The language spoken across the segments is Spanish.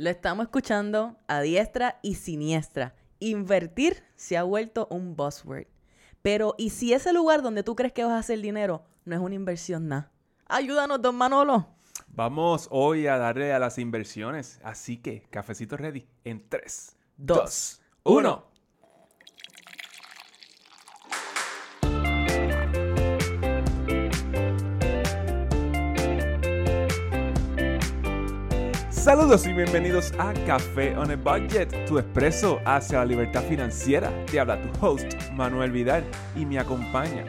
Lo estamos escuchando a diestra y siniestra. Invertir se ha vuelto un buzzword. Pero, ¿y si ese lugar donde tú crees que vas a hacer dinero no es una inversión nada? Ayúdanos, don Manolo. Vamos hoy a darle a las inversiones. Así que, cafecito ready en 3, Dos, 2, 1. Saludos y bienvenidos a Café on a Budget, tu expreso hacia la libertad financiera. Te habla tu host, Manuel Vidal, y me acompaña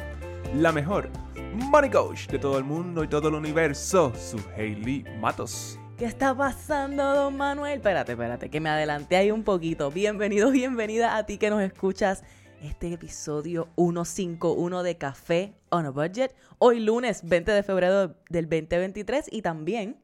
la mejor money coach de todo el mundo y todo el universo, su Hailey Matos. ¿Qué está pasando, don Manuel? Espérate, espérate, que me adelanté ahí un poquito. Bienvenido, bienvenida a ti que nos escuchas. Este episodio 151 de Café on a Budget. Hoy lunes 20 de febrero del 2023 y también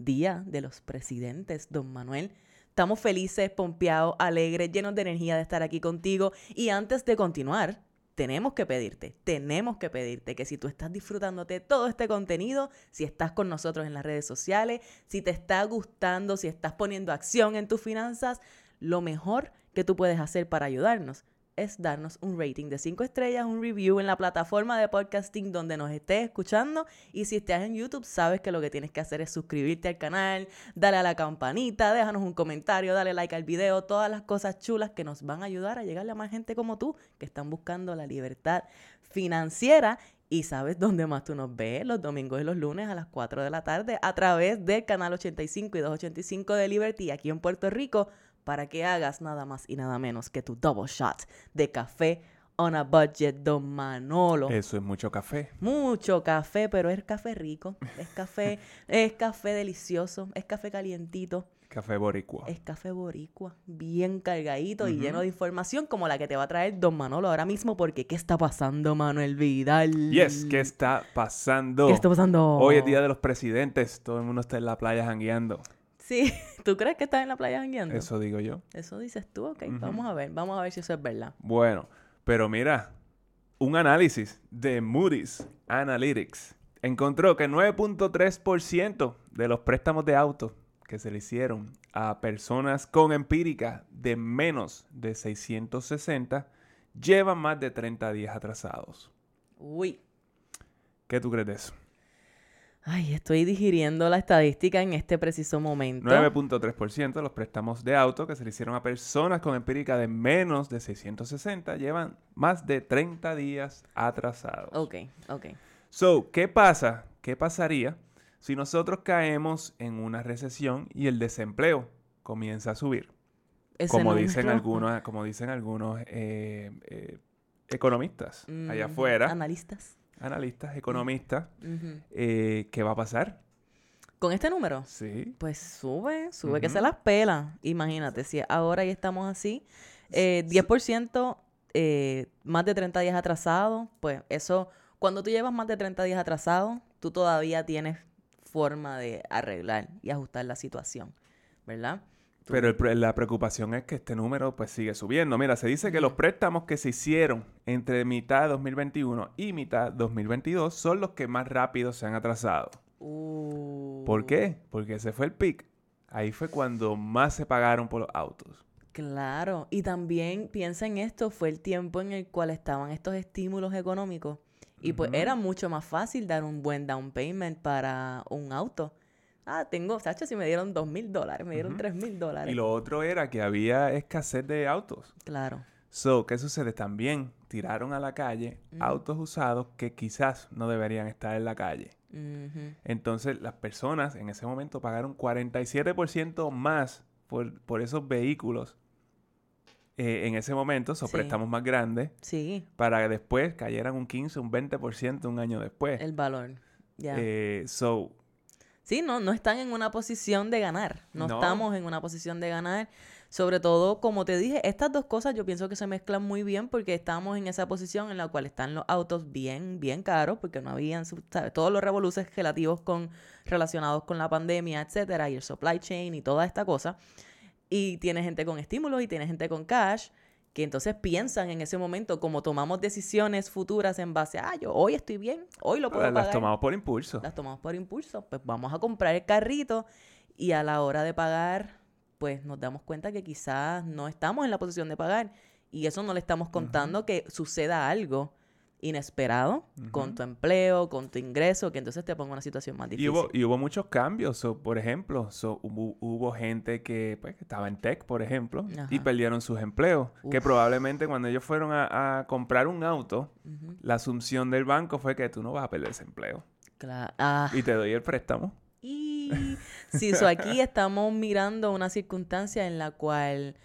Día de los Presidentes, don Manuel. Estamos felices, pompeados, alegres, llenos de energía de estar aquí contigo. Y antes de continuar, tenemos que pedirte, tenemos que pedirte que si tú estás disfrutándote todo este contenido, si estás con nosotros en las redes sociales, si te está gustando, si estás poniendo acción en tus finanzas, lo mejor que tú puedes hacer para ayudarnos es darnos un rating de 5 estrellas, un review en la plataforma de podcasting donde nos estés escuchando. Y si estás en YouTube, sabes que lo que tienes que hacer es suscribirte al canal, darle a la campanita, déjanos un comentario, dale like al video, todas las cosas chulas que nos van a ayudar a llegarle a más gente como tú que están buscando la libertad financiera. Y sabes dónde más tú nos ves los domingos y los lunes a las 4 de la tarde a través del canal 85 y 285 de Liberty aquí en Puerto Rico para que hagas nada más y nada menos que tu double shot de café on a budget, don Manolo. Eso es mucho café. Mucho café, pero es café rico, es café, es café delicioso, es café calientito, Café boricua. es café boricua, bien cargadito y lleno de información como la que te va a traer don Manolo ahora mismo, porque ¿qué está pasando, Manuel Vidal? Yes, ¿qué está pasando? ¿Qué está pasando? Hoy es Día de los Presidentes. Todo el mundo está en la playa jangueando. Sí, ¿tú crees que estás en la playa jangueando? Eso digo yo. Eso dices tú, ok, vamos a ver, vamos a ver si eso es verdad. Bueno, pero mira, un análisis de Moody's Analytics encontró que 9.3% de los préstamos de auto que se le hicieron a personas con empírica de menos de 660 llevan más de 30 días atrasados. Uy, ¿Qué tú crees de eso? Ay, estoy digiriendo la estadística en este preciso momento. 9.3% de los préstamos de auto que se le hicieron a personas con empírica de menos de 660 llevan más de 30 días atrasados. Ok, ok. So, ¿qué pasa? ¿Qué pasaría si nosotros caemos en una recesión y el desempleo comienza a subir? Como dicen algunos, como dicen algunos eh, eh, economistas allá Mm, afuera, Analistas. Analistas, economistas, eh, ¿qué va a pasar? Con este número, Sí. pues sube, sube que se las pela. Imagínate, si ahora ya estamos así, eh, 10%, eh, más de 30 días atrasados, pues eso, cuando tú llevas más de 30 días atrasados, tú todavía tienes forma de arreglar y ajustar la situación, ¿verdad? Pero el la preocupación es que este número pues sigue subiendo. Mira, se dice que los préstamos que se hicieron entre mitad de 2021 y mitad de 2022 son los que más rápido se han atrasado. Uh, ¿Por qué? Porque ese fue el pic. Ahí fue cuando más se pagaron por los autos. Claro, y también piensa en esto, fue el tiempo en el cual estaban estos estímulos económicos y pues era mucho más fácil dar un buen down payment para un auto. Ah, tengo, Sacho, si me dieron dos mil dólares, me dieron tres mil dólares. Y lo otro era que había escasez de autos. Claro. So, ¿qué sucede? También tiraron a la calle autos usados que quizás no deberían estar en la calle. Entonces, las personas en ese momento pagaron 47% más por, por esos vehículos eh, en ese momento, esos Sí. préstamos más grandes, Sí, para que después cayeran un 15, un 20% un año después. el valor. Ya. Eh, so, Sí, no, no están en una posición de ganar. No, No. estamos en una posición de ganar. Sobre todo, como te dije, estas dos cosas yo pienso que se mezclan muy bien porque estamos en esa posición en la cual están los autos bien, bien caros, porque no habían, todos los revoluces relativos con, relacionados con la pandemia, etcétera, y el supply chain y toda esta cosa. Y tiene gente con estímulos y tiene gente con cash que entonces piensan en ese momento como tomamos decisiones futuras en base a, ah, yo hoy estoy bien, hoy lo puedo las pagar tomamos por impulso. las tomamos por impulso. Pues vamos a comprar el carrito y a la hora de pagar, pues nos damos cuenta que quizás no estamos en la posición de pagar y eso no le estamos contando que suceda algo inesperado con tu empleo, con tu ingreso, que entonces te ponga en una situación más Y difícil. hubo, y hubo muchos cambios. So, por ejemplo, so, hubo, hubo gente que, pues, que estaba en tech, por ejemplo, y perdieron sus empleos. Que probablemente cuando ellos fueron a, a comprar un auto, la asunción del banco fue que tú no vas a perder ese empleo. Cla- ah, Y te doy el préstamo. y sí, so aquí estamos mirando una circunstancia en la cual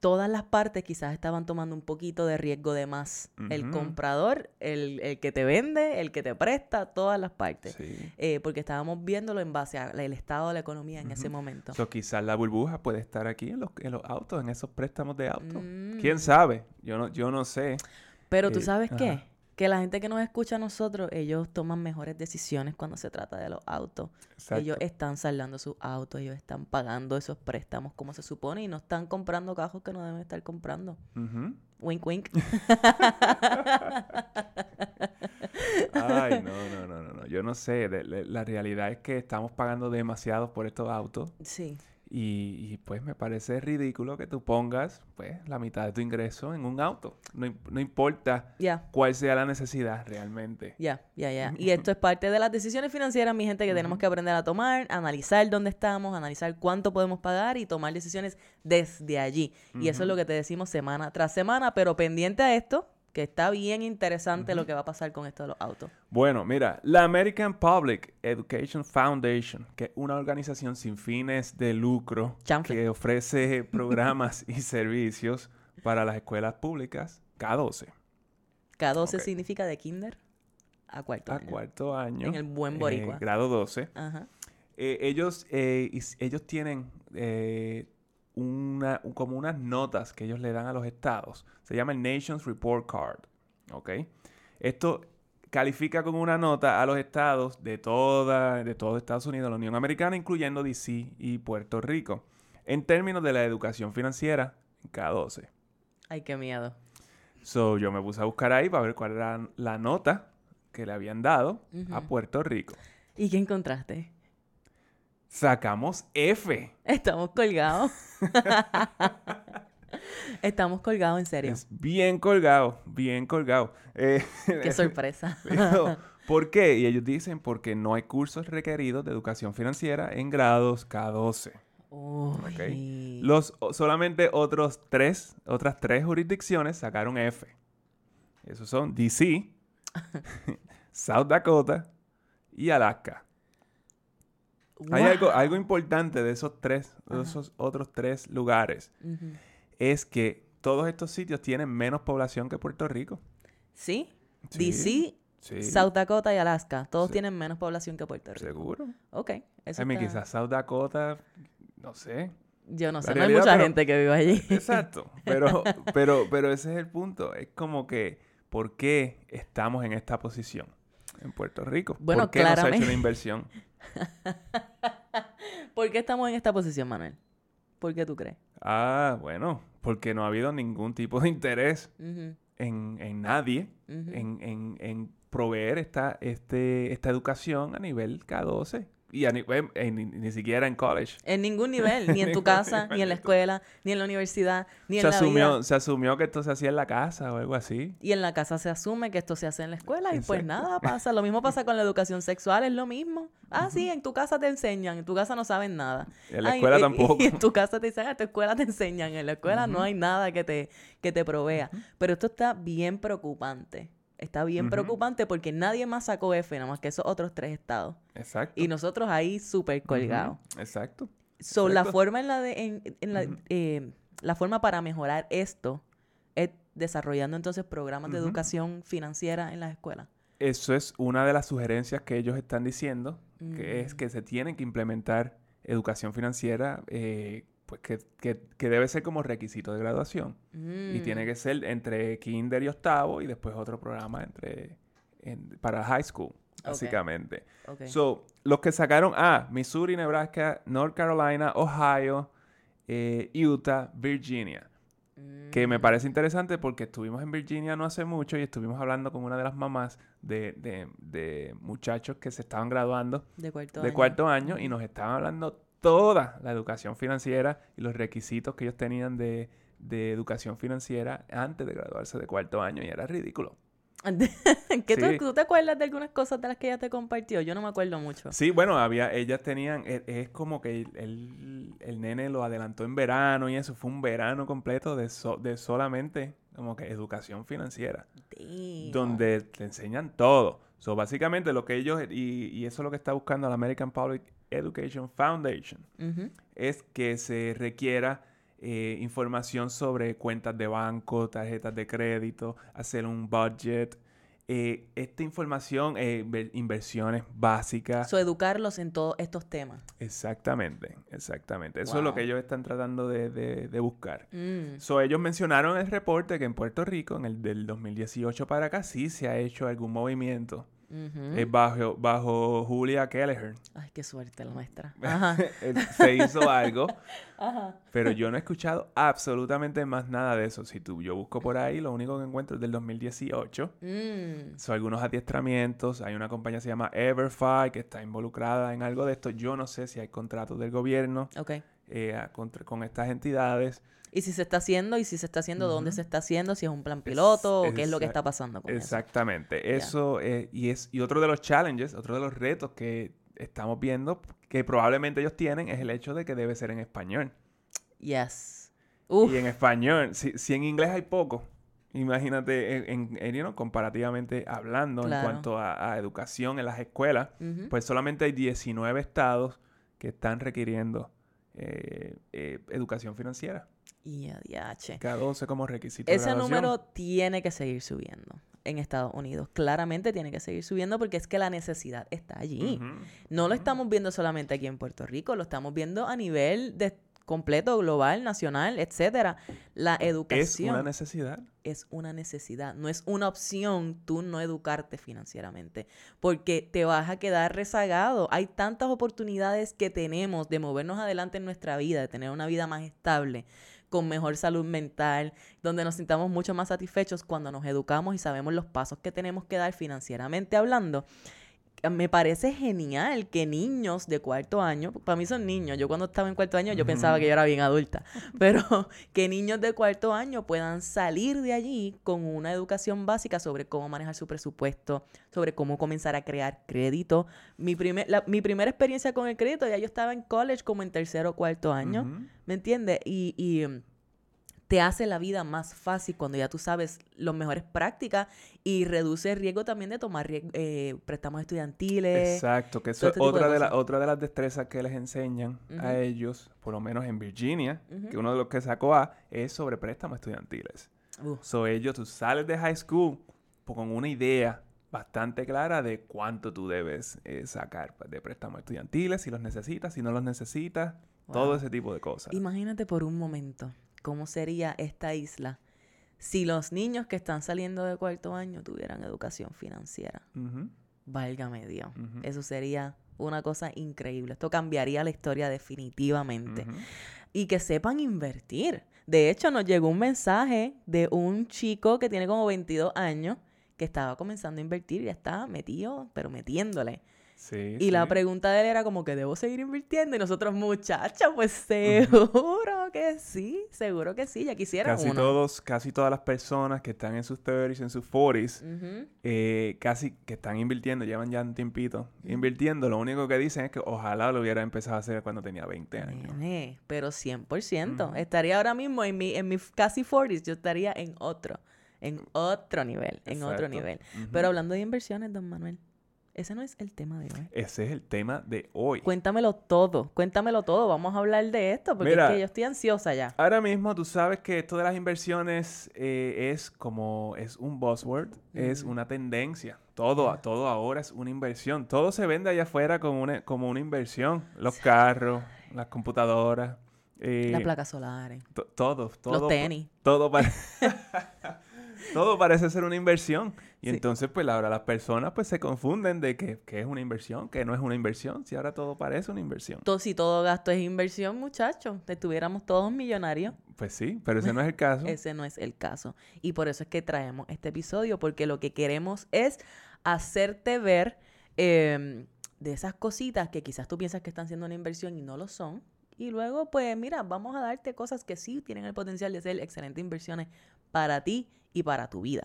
todas las partes quizás estaban tomando un poquito de riesgo de más. El comprador, el, el que te vende, el que te presta, todas las partes. Sí. Eh, porque estábamos viéndolo en base al estado de la economía en ese momento. So, quizás la burbuja puede estar aquí en los, en los autos, en esos préstamos de auto. Mm. ¿Quién sabe? Yo no, yo no sé. Pero tú Eh, sabes qué? ajá. Que la gente que nos escucha a nosotros, ellos toman mejores decisiones cuando se trata de los autos. Exacto. Ellos están saldando sus autos, ellos están pagando esos préstamos como se supone y no están comprando cajos que no deben estar comprando. Ujú. Wink, wink. Ay, no, no, no, no, no. Yo no sé. La realidad es que estamos pagando demasiado por estos autos. Sí. Y, y, pues me parece ridículo que tú pongas pues la mitad de tu ingreso en un auto. No, no importa cuál sea la necesidad realmente. ya, ya, ya. Y esto es parte de las decisiones financieras, mi gente, que tenemos que aprender a tomar, analizar dónde estamos, analizar cuánto podemos pagar y tomar decisiones desde allí. Y eso es lo que te decimos semana tras semana, pero pendiente a esto, que está bien interesante lo que va a pasar con esto de los autos. Bueno, mira, la American Public Education Foundation, que es una organización sin fines de lucro Chanfle. que ofrece programas y servicios para las escuelas públicas K12 K12 Ok. significa de kinder a cuarto a año. cuarto año. En el buen eh, boricua. grado 12. Ajá. Eh, ellos, eh, ellos tienen eh, una, un- como unas notas que ellos le dan a los estados. Se llama el Nations Report Card. ¿Ok? Esto califica con una nota a los estados de toda, de todo Estados Unidos, la Unión Americana, incluyendo DC y Puerto Rico, en términos de la educación financiera en K12. Ay, qué miedo. So, yo me puse a buscar ahí para ver cuál era la nota que le habían dado a. Puerto Rico. ¿Y qué encontraste? Sacamos F. Estamos colgados. Estamos colgados, en serio. Es bien colgado, bien colgado. Eh, Qué sorpresa. digo, ¿Por qué? Y ellos dicen porque no hay cursos requeridos de educación financiera en grados K12. Uy. Los solamente otros tres, otras tres jurisdicciones sacaron F. Esos son DC, South Dakota y Alaska. Hay algo, algo importante de esos tres, de Ajá. esos otros tres lugares, es que todos estos sitios tienen menos población que Puerto Rico. ¿Sí? Sí, DC, Sí, South Dakota y Alaska. Todos Sí. tienen menos población que Puerto Rico. seguro. Ok. Eso I mean, está- quizás South Dakota, no sé. Yo no la sé. No hay mucha pero- gente que vive allí. Exacto. Pero, pero, pero ese es el punto. Es como que, ¿por qué estamos en esta posición en Puerto Rico? Bueno, ¿Por qué no se ha hecho claramente. una inversión? ¿Por qué estamos en esta posición, Manuel? ¿Por qué tú crees? Ah, bueno, porque no ha habido ningún tipo de interés en, en nadie en, en- en proveer esta, este, esta educación a nivel K12. Y a nivel, en- ni, siquiera en college. En ningún nivel, ni en tu casa, ni en la escuela, ni en la universidad, ni en Se la asumió, vida. se asumió que esto se hacía en la casa o algo así. Y en la casa se asume que esto se hace en la escuela y pues Exacto. nada pasa. Lo mismo pasa con la educación sexual, es lo mismo. Ah, sí, en tu casa te enseñan, en tu casa no saben nada. En la Ay, escuela y- tampoco. Y en tu casa te dicen, ah, en tu escuela te enseñan, en la escuela no Ujú. hay nada que te, que te provea. Pero esto está bien preocupante. Está bien preocupante porque nadie más sacó F, nada más que esos otros tres estados. Exacto. Y nosotros ahí súper colgados. Exacto. So, la forma en la de, en, en la, eh, la forma para mejorar esto es desarrollando entonces programas de educación financiera en las escuelas. Eso es una de las sugerencias que ellos están diciendo, que es Mm. que se tiene que implementar educación financiera, eh, pues que, que- que debe ser como requisito de graduación. Y Mm. tiene que ser entre kinder y octavo y después otro programa entre en- para high school, básicamente. Ok. So, los que sacaron A, Missouri, Nebraska, North Carolina, Ohio, eh, Utah, Virginia. Que me Mm. parece interesante porque estuvimos en Virginia no hace mucho y estuvimos hablando con una de las mamás de, de- de muchachos que se estaban graduando de cuarto de año. cuarto año y nos estaban hablando toda la educación financiera y los requisitos que ellos tenían de, de educación financiera antes de graduarse de cuarto año y era ridículo. ¿Qué tú- Sí. tú, te acuerdas de algunas cosas de las que ella te compartió? Yo no me acuerdo mucho. Sí, bueno, había, ellas tenían, e- es, como que el, el- el nene lo adelantó en verano y eso fue un verano completo de, so- de solamente como que educación financiera, Damn. donde te enseñan todo. So, básicamente lo que ellos, y, y eso es lo que está buscando la American Public Education Foundation, es que se requiera eh, información sobre cuentas de banco, tarjetas de crédito, hacer un budget. Eh, esta información, eh, inver- inversiones básicas. So, educarlos en todos estos temas. Exactamente, exactamente. Eso es lo que ellos están tratando de, de- de buscar. Mm. So, ellos mencionaron el reporte que en Puerto Rico, en el del 2018 para acá, sí se ha hecho algún movimiento Ujú. eh, bajo, bajo Julia Kelleher. Ay, qué suerte la nuestra. Ajá. Eh, se hizo algo, Ajá. pero yo no he escuchado absolutamente más nada de eso. Si tú, yo busco por ahí, lo único que encuentro es del 2018. Mm. Son algunos adiestramientos. Hay una compañía que se llama Everfi que está involucrada en algo de esto. Yo no sé si hay contratos del gobierno Ok. Eh, a- contra- con estas entidades. Y si se está haciendo, y si se está haciendo, dónde se está haciendo, si es un plan piloto, o qué es lo que está pasando con eso. Exactamente. Eso, eh, y, es, y otro de los challenges, otro de los retos que estamos viendo, que probablemente ellos tienen, es el hecho de que debe ser en español. Yes. Uf. Y en español, si, si en inglés hay poco, imagínate, en, en- en, you know, comparativamente hablando Claro. en cuanto a, a educación en las escuelas, pues solamente hay 19 estados que están requiriendo eh, eh, educación financiera. Y a diache. Cada 12 como requisito. Ese número tiene que seguir subiendo en Estados Unidos. Claramente tiene que seguir subiendo porque es que la necesidad está allí. No lo estamos viendo solamente aquí en Puerto Rico, lo estamos viendo a nivel de completo, global, nacional, etcétera. La Es educación una necesidad. es una necesidad, no es una opción tú no educarte financieramente, porque te vas a quedar rezagado. Hay tantas oportunidades que tenemos de movernos adelante en nuestra vida, de tener una vida más estable, con mejor salud mental, donde nos sintamos mucho más satisfechos cuando nos educamos y sabemos los pasos que tenemos que dar financieramente hablando. Me parece genial que niños de cuarto año, para mí son niños, yo cuando estaba en cuarto año yo pensaba que yo era bien adulta, pero que niños de cuarto año puedan salir de allí con una educación básica sobre cómo manejar su presupuesto, sobre cómo comenzar a crear crédito. Mi, primer, la- mi primera experiencia con el crédito, ya yo estaba en college como en tercero o cuarto año. ¿me entiendes? Y, y, mm, te hace la vida más fácil cuando ya tú sabes las mejores prácticas y reduce el riesgo también de tomar eh, préstamos estudiantiles. Exacto, que eso es este tipo de otra de, la- otra de las destrezas que les enseñan a ellos, por lo menos en Virginia, que uno de los que sacó A es sobre préstamos estudiantiles. Uh, So ellos, tú sales de high school con una idea bastante clara de cuánto tú debes eh, sacar de préstamos estudiantiles, si los necesitas, si no los necesitas, todo ese tipo de cosas. Imagínate por un momento cómo sería esta isla si los niños que están saliendo de cuarto año tuvieran educación financiera. Ujú, Válgame Dios. Eso sería una cosa increíble. Esto cambiaría la historia definitivamente. Y que sepan invertir. De hecho, nos llegó un mensaje de un chico que tiene como 22 años que estaba comenzando a invertir y ya estaba metido, pero metiéndole. Sí, Y la pregunta de él era como que debo seguir invirtiendo. Y nosotros, muchacha, pues seguro que sí, seguro que sí, ya quisiera Casi uno. todos, casi todas las personas que están en sus 30s, en sus 40s, Ujú. eh, casi que están invirtiendo, llevan ya un tiempito invirtiendo, lo único que dicen es que ojalá lo hubiera empezado a hacer cuando tenía 20 años. Nene, pero 100%. Ujú. Estaría ahora mismo en mi, en mi casi 40s, yo estaría en otro, en otro nivel, en otro nivel. Pero hablando de inversiones, don Manuel, ese no es el tema de hoy. Ese es el tema de hoy. Cuéntamelo todo, cuéntamelo todo. Vamos a hablar de esto porque Mira. es que yo estoy ansiosa ya. Ahora mismo tú sabes que esto de las inversiones eh, es como, es un buzzword, es una tendencia. Todo, todo ahora es una inversión. Todo se vende allá afuera como una, como una inversión. Los carros, las computadoras, eh, Las placas solares, to- todo, todo. los tenis. Todo, pare- todo parece ser una inversión. Y Sí. entonces, pues ahora las personas pues se confunden de que, que es una inversión, que no es una inversión, si ahora todo parece una inversión. To- si todo gasto es inversión, muchachos, estuviéramos todos millonarios. Pues sí, pero ese no es el caso. Ese no es el caso. Y por eso es que traemos este episodio, porque lo que queremos es hacerte ver em, de esas cositas que quizás tú piensas que están siendo una inversión y no lo son. Y luego, pues mira, vamos a darte cosas que sí tienen el potencial de ser excelentes inversiones para ti y para tu vida.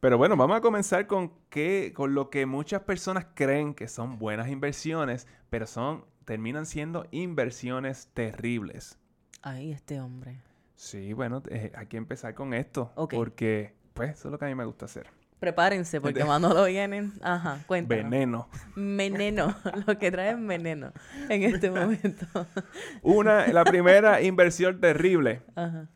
Pero bueno, vamos a comenzar con que, con lo que muchas personas creen que son buenas inversiones, pero son, terminan siendo inversiones terribles. Ay, este hombre. Sí, bueno, eh, hay que empezar con esto. Ok. Porque, pues, eso es lo que a mí me gusta hacer. Prepárense porque Manolo viene. Ajá, cuéntanos. Veneno. Veneno. Lo que trae es veneno en este momento. Una, la primera inversión terrible, Ajá.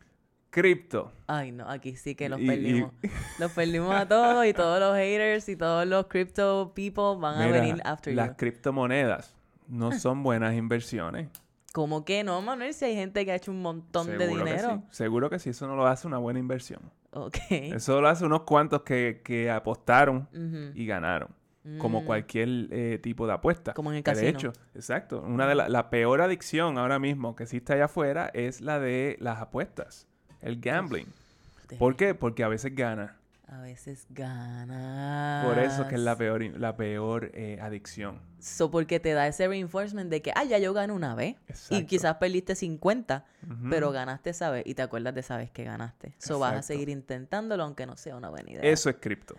Cripto. Ay, no, aquí sí que los Y- y- perdimos. Los perdimos a todos y todos los haters y todos los crypto people van a venir after las you. criptomonedas no son buenas inversiones. ¿Cómo que no, Manuel? Si hay gente que ha hecho un montón de Seguro que dinero. sí. Seguro que sí, eso no lo hace una buena inversión. Ok. Eso lo hace unos cuantos que, que apostaron y ganaron. Como Mm. cualquier eh, tipo de apuesta. Como en el casino. De hecho, exacto. Una de la, la peor adicción ahora mismo que existe allá afuera es la de las apuestas. El gambling. ¿Por qué? Porque a veces gana. A veces ganas. Por eso es que es la peor, la peor eh, adicción. So, porque te da ese reinforcement de que, ah, ya yo gané una vez. Y quizás perdiste 50, Ujú. pero ganaste esa vez. Y te acuerdas de esa vez que ganaste. So, vas a seguir intentándolo aunque no sea una buena idea. Eso es cripto.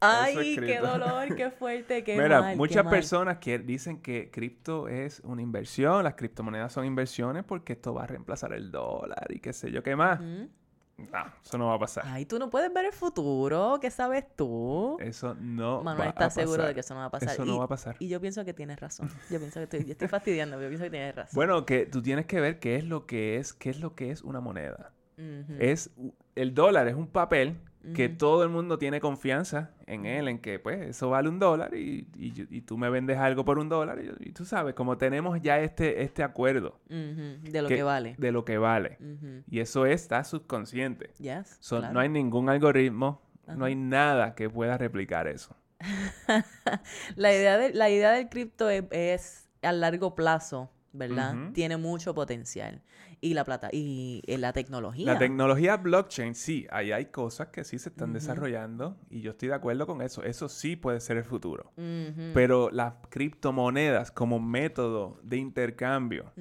Ay, es qué dolor, qué fuerte, qué Mira, mal, qué muchas mal. personas que dicen que cripto es una inversión, las criptomonedas son inversiones porque esto va a reemplazar el dólar y qué sé yo qué más. No, eso no va a pasar. Ay, tú no puedes ver el futuro. ¿Qué sabes tú? Eso no Manuel va está a seguro de pasar. que eso no va a pasar. Eso y, no va a pasar. y yo pienso que tienes razón. Yo pienso que estoy, yo estoy fastidiando, pero yo pienso que tienes razón. Bueno, que tú tienes que ver qué es lo que es, qué es lo que es una moneda. Es el dólar es un papel que todo el mundo tiene confianza en él, en que pues eso vale un dólar y, y tú me vendes algo por un dólar y, tú sabes, como tenemos ya este, este acuerdo De lo que, vale. de lo que vale. Y eso está subconsciente. Yes, So, claro. No hay ningún algoritmo, no hay nada que pueda replicar eso. La idea, de, la idea del cripto es, es a largo plazo, ¿verdad? Tiene mucho potencial. Y la plata, y eh, la tecnología. La tecnología blockchain, sí, ahí hay cosas que sí se están desarrollando y yo estoy de acuerdo con eso. Eso sí puede ser el futuro. Pero las criptomonedas como método de intercambio,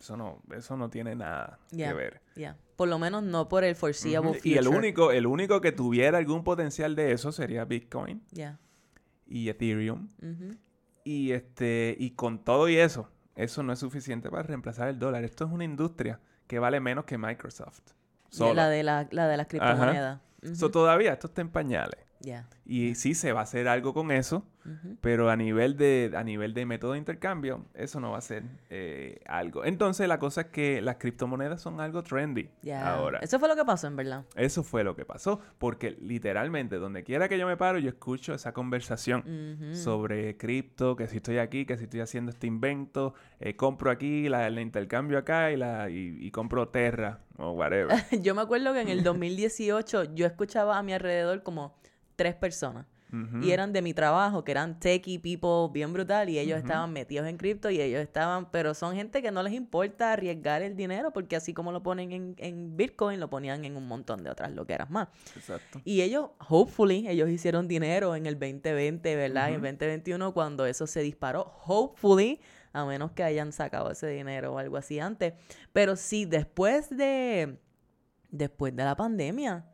eso no, eso no tiene nada que ver. ya. Por lo menos no por el foreseeable future. Y el único, el único que tuviera algún potencial de eso sería Bitcoin Ya. y Ethereum. Y este, y con todo y eso, eso no es suficiente para reemplazar el dólar. Esto es una industria que vale menos que Microsoft. La de, la, la de las criptomonedas. So, Ujú. todavía esto está en pañales. Ya. Y sí se va a hacer algo con eso, Pero a nivel de, a nivel de método de intercambio, eso no va a ser eh, algo. Entonces la cosa es que las criptomonedas son algo trendy ahora. Eso fue lo que pasó, en verdad. Eso fue lo que pasó, porque literalmente donde quiera que yo me paro, yo escucho esa conversación sobre cripto, que si estoy aquí, que si estoy haciendo este invento, eh, compro aquí, la, la intercambio acá y, la, y, y compro Terra o whatever. Yo me acuerdo que en el 2018 yo escuchaba a mi alrededor como tres personas. Y eran de mi trabajo, que eran techie people bien brutal, y ellos estaban metidos en cripto y ellos estaban, pero son gente que no les importa arriesgar el dinero, porque así como lo ponen en, en Bitcoin, lo ponían en un montón de otras loqueras más. Exacto. Y ellos, hopefully, ellos hicieron dinero en el 2020, ¿verdad? En el 2021, cuando eso se disparó, hopefully, a menos que hayan sacado ese dinero o algo así antes. Pero sí, después de, después de la pandemia,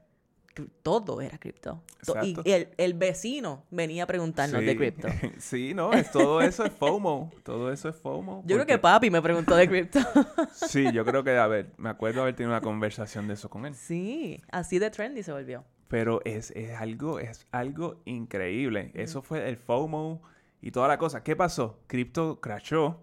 todo era cripto. To- Y el, el vecino venía a preguntarnos de cripto. sí, no, es, todo eso es FOMO. Todo eso es FOMO. Yo creo que papi me preguntó de cripto. Sí, yo creo que, a ver, me acuerdo haber tenido una conversación de eso con él. sí, así de trendy se volvió. Pero es, es algo, es algo increíble. Eso fue el FOMO y toda la cosa. ¿Qué pasó? Cripto crashó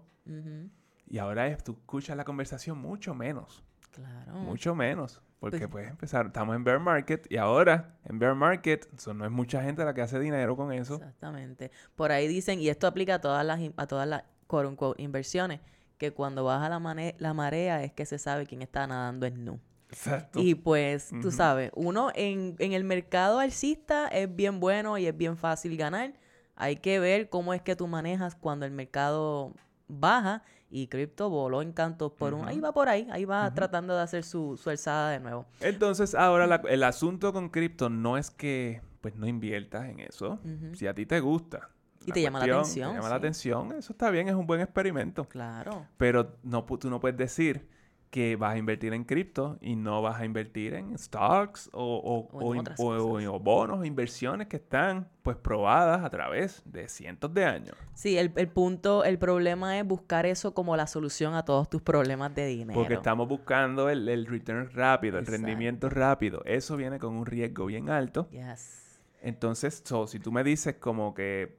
y ahora es- tú escuchas la conversación mucho menos. Claro. Mucho menos. Porque Pues- puedes empezar, estamos en bear market y ahora en bear market so, no es mucha gente la que hace dinero con eso. Exactamente. Por ahí dicen, y esto aplica a todas las, a todas las quote unquote, inversiones, que cuando baja la, mane- la marea es que se sabe quién está nadando en nu. Exacto. Y pues, tú Ujú. sabes, uno en, en el mercado alcista es bien bueno y es bien fácil ganar. Hay que ver cómo es que tú manejas cuando el mercado baja y cripto voló en cantos por un... Ahí va por ahí, ahí va tratando de hacer su, su alzada de nuevo. Entonces, ahora la- el asunto con cripto no es que pues no inviertas en eso. Si a ti te gusta, Y te llama la atención, Te llama la atención, eso está bien, es un buen experimento. Claro. Pero no, tú no puedes decir que vas a invertir en cripto y no vas a invertir en stocks o, o- O en o bonos inversiones que están pues probadas a través de cientos de años. Sí, el, el punto, el problema es buscar eso como la solución a todos tus problemas de dinero. Porque estamos buscando el, el return rápido, el rendimiento rápido. Eso viene con un riesgo bien alto. Yes. Entonces, so, si tú me dices como que,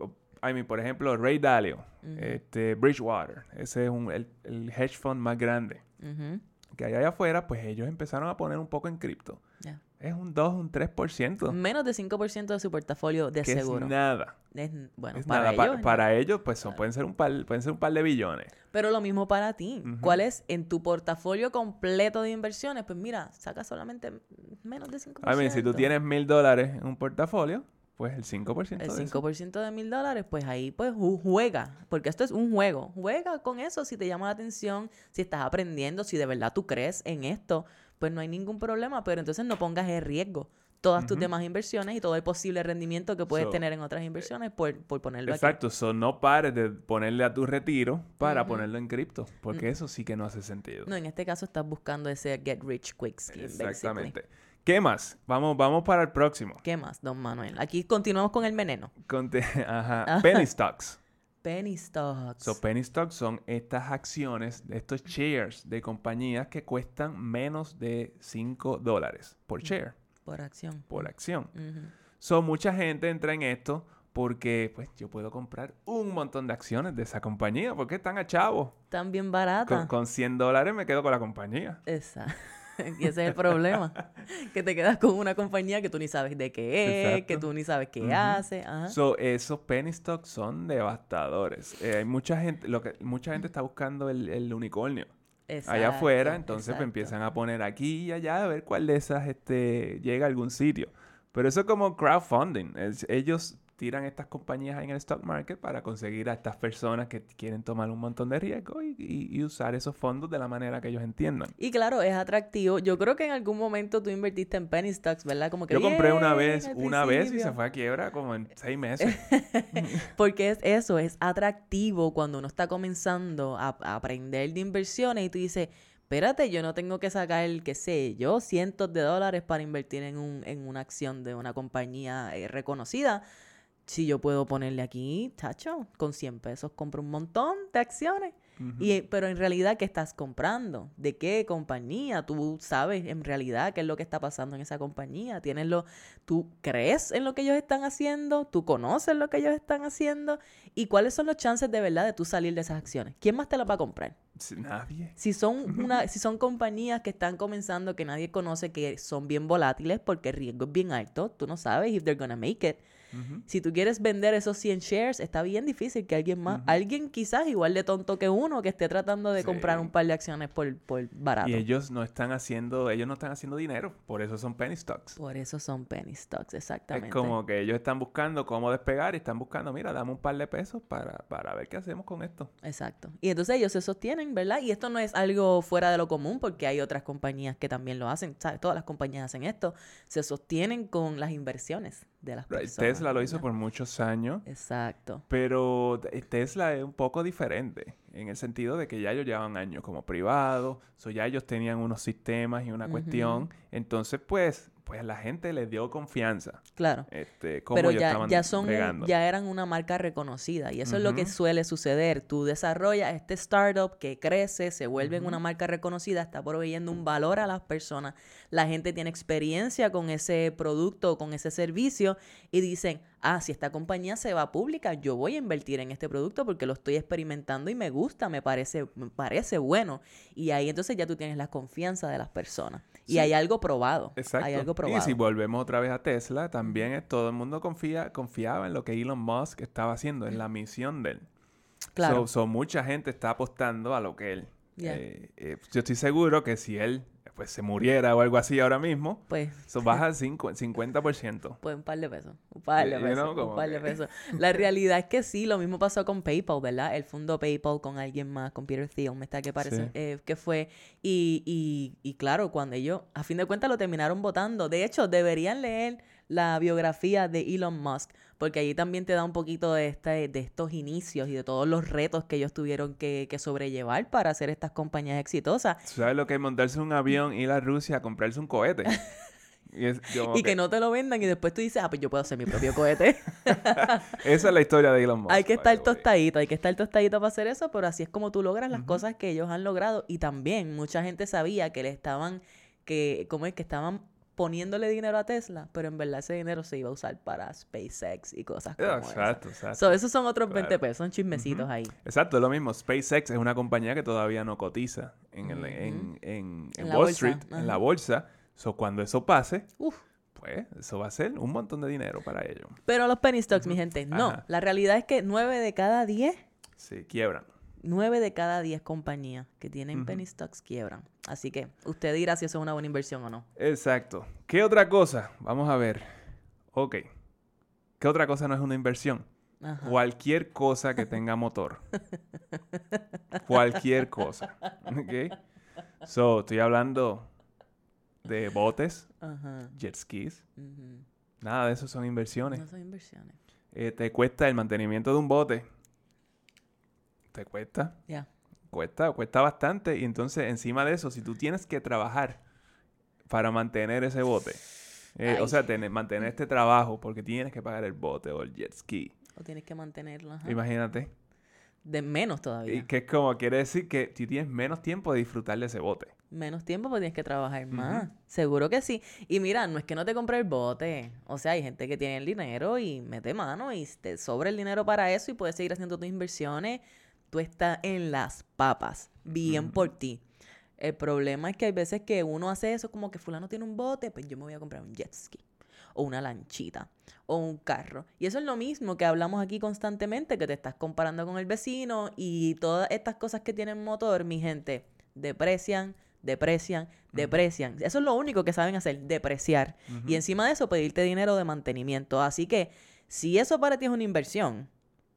I mean, por ejemplo, Ray Dalio, este, Bridgewater, ese es un- el, el hedge fund más grande Ujú. que allá afuera, pues ellos empezaron a poner un poco en cripto. Es un 2, un 3%. Menos de 5% de su portafolio de que seguro. es nada. Es, bueno, Es para nada. Pa- ellos. para ellos, pues son, pueden ser un par, pueden ser un par de billones. Pero lo mismo para ti. ¿Cuál es en tu portafolio completo de inversiones? Pues mira, saca solamente menos de 5%. I mean, si tú tienes mil dólares en un portafolio, pues el 5% el de eso. 5% de mil dólares, pues ahí pues ju- juega, porque esto es un juego. Juega con eso si te llama la atención, si estás aprendiendo, si de verdad tú crees en esto, pues no hay ningún problema, pero entonces no pongas en riesgo todas tus demás inversiones y todo el posible rendimiento que puedes So, tener en otras inversiones por, por ponerlo aquí. Exacto, so no pares de ponerle a tu retiro para ponerlo en cripto, porque eso sí que no hace sentido. No, en este caso estás buscando ese get rich quick scheme, basically. ¿Qué más? Vamos, vamos para el próximo. ¿Qué más, don Manuel? Aquí continuamos con el veneno. Conte- Ajá. Penny stocks. Penny stocks. So, penny stocks son estas acciones, estos shares de compañías que cuestan menos de 5 dólares por share, por acción. por acción. Ujú. So, mucha gente entra en esto porque pues yo puedo comprar un montón de acciones de esa compañía porque están a chavo. Están bien baratas. Con, con 100 dólares me quedo con la compañía. Exacto. Y ese es el problema. que te quedas con una compañía que tú ni sabes de qué es, Exacto. que tú ni sabes qué Ujú. hace. Ajá. So, esos penny stocks son devastadores. Eh, hay mucha gente, lo que mucha gente está buscando el, el unicornio allá afuera, entonces pues, exacto. empiezan a poner aquí y allá a ver cuál de esas este, llega a algún sitio. Pero eso es como crowdfunding. Es- ellos tiran estas compañías en el stock market para conseguir a estas personas que quieren tomar un montón de riesgo y, y- y usar esos fondos de la manera que ellos entiendan. Y claro, es atractivo. Yo creo que en algún momento tú invertiste en penny stocks, ¿verdad? Como que Yo compré una vez, una vez y se fue a quiebra como en seis meses. Porque es eso, es atractivo cuando uno está comenzando a, a aprender de inversiones y tú dices, espérate, yo no tengo que sacar, qué sé yo, cientos de dólares para invertir en, un, en una acción de una compañía eh, reconocida. Si yo puedo ponerle aquí, tacho, con 100 pesos compro un montón de acciones. Y, pero en realidad, ¿qué estás comprando? ¿De qué compañía? Tú sabes en realidad qué es lo que está pasando en esa compañía. ¿Tienes lo, ¿Tú crees en lo que ellos están haciendo? ¿Tú conoces lo que ellos están haciendo? ¿Y cuáles son los chances de verdad de tú salir de esas acciones? ¿Quién más te las va a comprar? Nadie. Si son, una, si son compañías que están comenzando, que nadie conoce, que son bien volátiles porque el riesgo es bien alto, tú no sabes if they're gonna make it. Si tú quieres vender esos 100 shares, está bien difícil que alguien más, alguien quizás igual de tonto que uno, que esté tratando de comprar un par de acciones por, por barato. Y ellos no están haciendo, ellos no están haciendo dinero, por eso son penny stocks. Por eso son penny stocks, exactamente. Es como que ellos están buscando cómo despegar y están buscando, mira, dame un par de pesos para, para ver qué hacemos con esto. Exacto. Y entonces ellos se sostienen, ¿verdad? Y esto no es algo fuera de lo común porque hay otras compañías que también lo hacen, ¿sabes? Todas las compañías hacen esto. Se sostienen con las inversiones de las personas. Tesla lo hizo por muchos años, Exacto. pero te- Tesla es un poco diferente en el sentido de que ya ellos llevan años como privados, so ya ellos tenían unos sistemas y una cuestión, entonces pues, pues la gente les dio confianza. Claro. Este, cómo Pero ellos ya, estaban ya son bregando. ya eran una marca reconocida y eso es lo que suele suceder. Tú desarrollas este startup que crece, se vuelve en una marca reconocida, está proveyendo un valor a las personas. La gente tiene experiencia con ese producto, con ese servicio y dicen, ah, si esta compañía se va pública, yo voy a invertir en este producto porque lo estoy experimentando y me gusta, me parece, me parece bueno. Y ahí entonces ya tú tienes la confianza de las personas. Y hay algo probado. Exacto. Hay algo Y probado. si volvemos otra vez a Tesla, también es- todo el mundo confía, confiaba en lo que Elon Musk estaba haciendo, en la misión de él. claro. So, so mucha gente está apostando a lo que él. Eh, eh, yo estoy seguro que si él pues se muriera o algo así ahora mismo, pues eso baja al cincu- 50%. Pues un par de pesos. Un par de You pesos. know, un par de pesos. La realidad es que sí, lo mismo pasó con PayPal, ¿verdad? Él fundó PayPal con alguien más, con Peter Thiel, me está que parece Sí. eh, que fue. Y, y, y claro, cuando ellos, a fin de cuentas, lo terminaron votando. De hecho, deberían leer la biografía de Elon Musk, porque allí también te da un poquito de, este, de estos inicios y de todos los retos que ellos tuvieron que, que sobrellevar para hacer estas compañías exitosas. ¿Sabes lo que es montarse un avión, ir a Rusia a comprarse un cohete? Y, que... no te lo vendan y después tú dices, ah, pues yo puedo hacer mi propio cohete. Esa es la historia de Elon Musk. Hay que estar tostadito, hay que estar tostadito para hacer eso, pero así es como tú logras las cosas que ellos han logrado. Y también mucha gente sabía que le estaban, que, ¿cómo es? Que estaban poniéndole dinero a Tesla, pero en verdad ese dinero se iba a usar para SpaceX y cosas como Exacto, exacto. esos son otros 20 pesos, son chismecitos ahí. Exacto, es lo mismo. SpaceX es una compañía que todavía no cotiza en, el, en, en, Wall Street, en la bolsa So, cuando eso pase, pues eso va a ser un montón de dinero para ellos. Pero los penny stocks, mi gente, no. La realidad es que 9 de cada 10... Sí, quiebran. 9 de cada 10 compañías que tienen penny stocks quiebran. Así que usted dirá si eso es una buena inversión o no. Exacto. ¿Qué otra cosa? Vamos a ver. Ok. ¿Qué otra cosa no es una inversión? Cualquier cosa que tenga motor. Cualquier cosa. ¿Ok? So, estoy hablando de botes, jet skis. Nada de eso son inversiones. No son inversiones. Eh, te cuesta el mantenimiento de un bote. Te cuesta. Ya. Cuesta, cuesta bastante. Y entonces, encima de eso, si tú tienes que trabajar para mantener ese bote, eh, o sea, mantener este trabajo porque tienes que pagar el bote o el jet ski. O tienes que mantenerlo. Imagínate. De menos todavía. Y que es como, quiere decir que tú tienes menos tiempo de disfrutar de ese bote menos tiempo, pues tienes que trabajar más. Seguro que sí. Y mira, no es que no te compre el bote. O sea, hay gente que tiene el dinero y mete mano y te sobra el dinero para eso y puedes seguir haciendo tus inversiones. Tú estás en las papas. Bien por ti. El problema es que hay veces que uno hace eso como que fulano tiene un bote, pues yo me voy a comprar un jet ski o una lanchita o un carro. Y eso es lo mismo que hablamos aquí constantemente, que te estás comparando con el vecino y todas estas cosas que tienen motor, mi gente, deprecian deprecian, deprecian. Eso es lo único que saben hacer, depreciar. Y encima de eso, pedirte dinero de mantenimiento. Así que, si eso para ti es una inversión,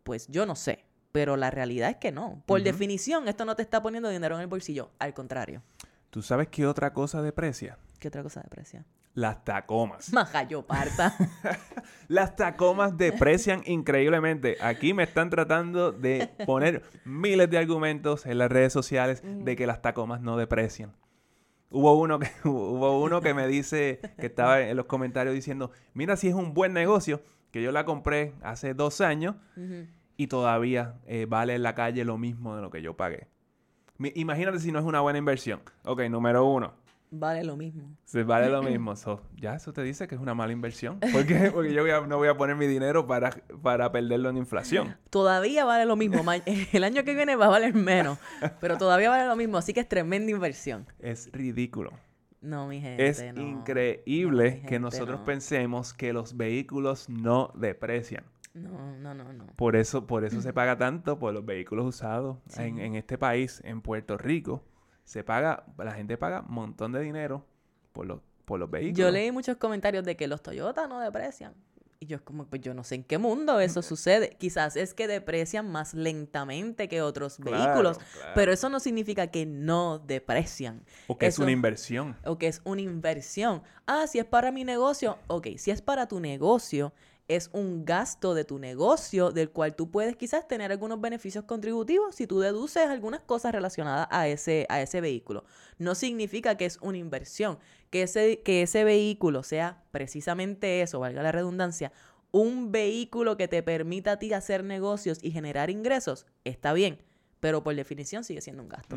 pues yo no sé. Pero la realidad es que no. Por definición, esto no te está poniendo dinero en el bolsillo. Al contrario. ¿Tú sabes qué otra cosa deprecia? ¿Qué otra cosa deprecia? Las tacomas. Majayo parta. Las tacomas deprecian increíblemente. Aquí me están tratando de poner miles de argumentos en las redes sociales de que las tacomas no deprecian. Hubo uno que, hubo uno que me dice, que estaba en los comentarios diciendo, mira si es un buen negocio, que yo la compré hace dos años y todavía eh, vale en la calle lo mismo de lo que yo pagué. Imagínate si no es una buena inversión. Ok, número uno vale lo mismo. Se vale lo mismo. ya eso te dice que es una mala inversión. ¿Por qué? Porque yo no voy a poner mi dinero para, para perderlo en inflación. Todavía vale lo mismo. El año que viene va a valer menos. Pero todavía vale lo mismo. Así que es tremenda inversión. Es ridículo. No, mi gente. Es increíble que nosotros pensemos que los vehículos no deprecian. No, no, no, no. Por eso, por eso se paga tanto por los vehículos usados en, en este país, en Puerto Rico se paga, la gente paga un montón de dinero por los, por los vehículos. Yo leí muchos comentarios de que los Toyota no deprecian. Y yo es como, pues yo no sé en qué mundo eso sucede. Quizás es que deprecian más lentamente que otros vehículos, pero eso no significa que no deprecian. O que es una inversión. O que es una inversión. Ah, si es para mi negocio, ok, si es para tu negocio, es un gasto de tu negocio del cual tú puedes quizás tener algunos beneficios contributivos si tú deduces algunas cosas relacionadas a ese, a ese vehículo. No significa que es una inversión, que ese, que ese vehículo sea precisamente eso, valga la redundancia, un vehículo que te permita a ti hacer negocios y generar ingresos, está bien, pero por definición sigue siendo un gasto.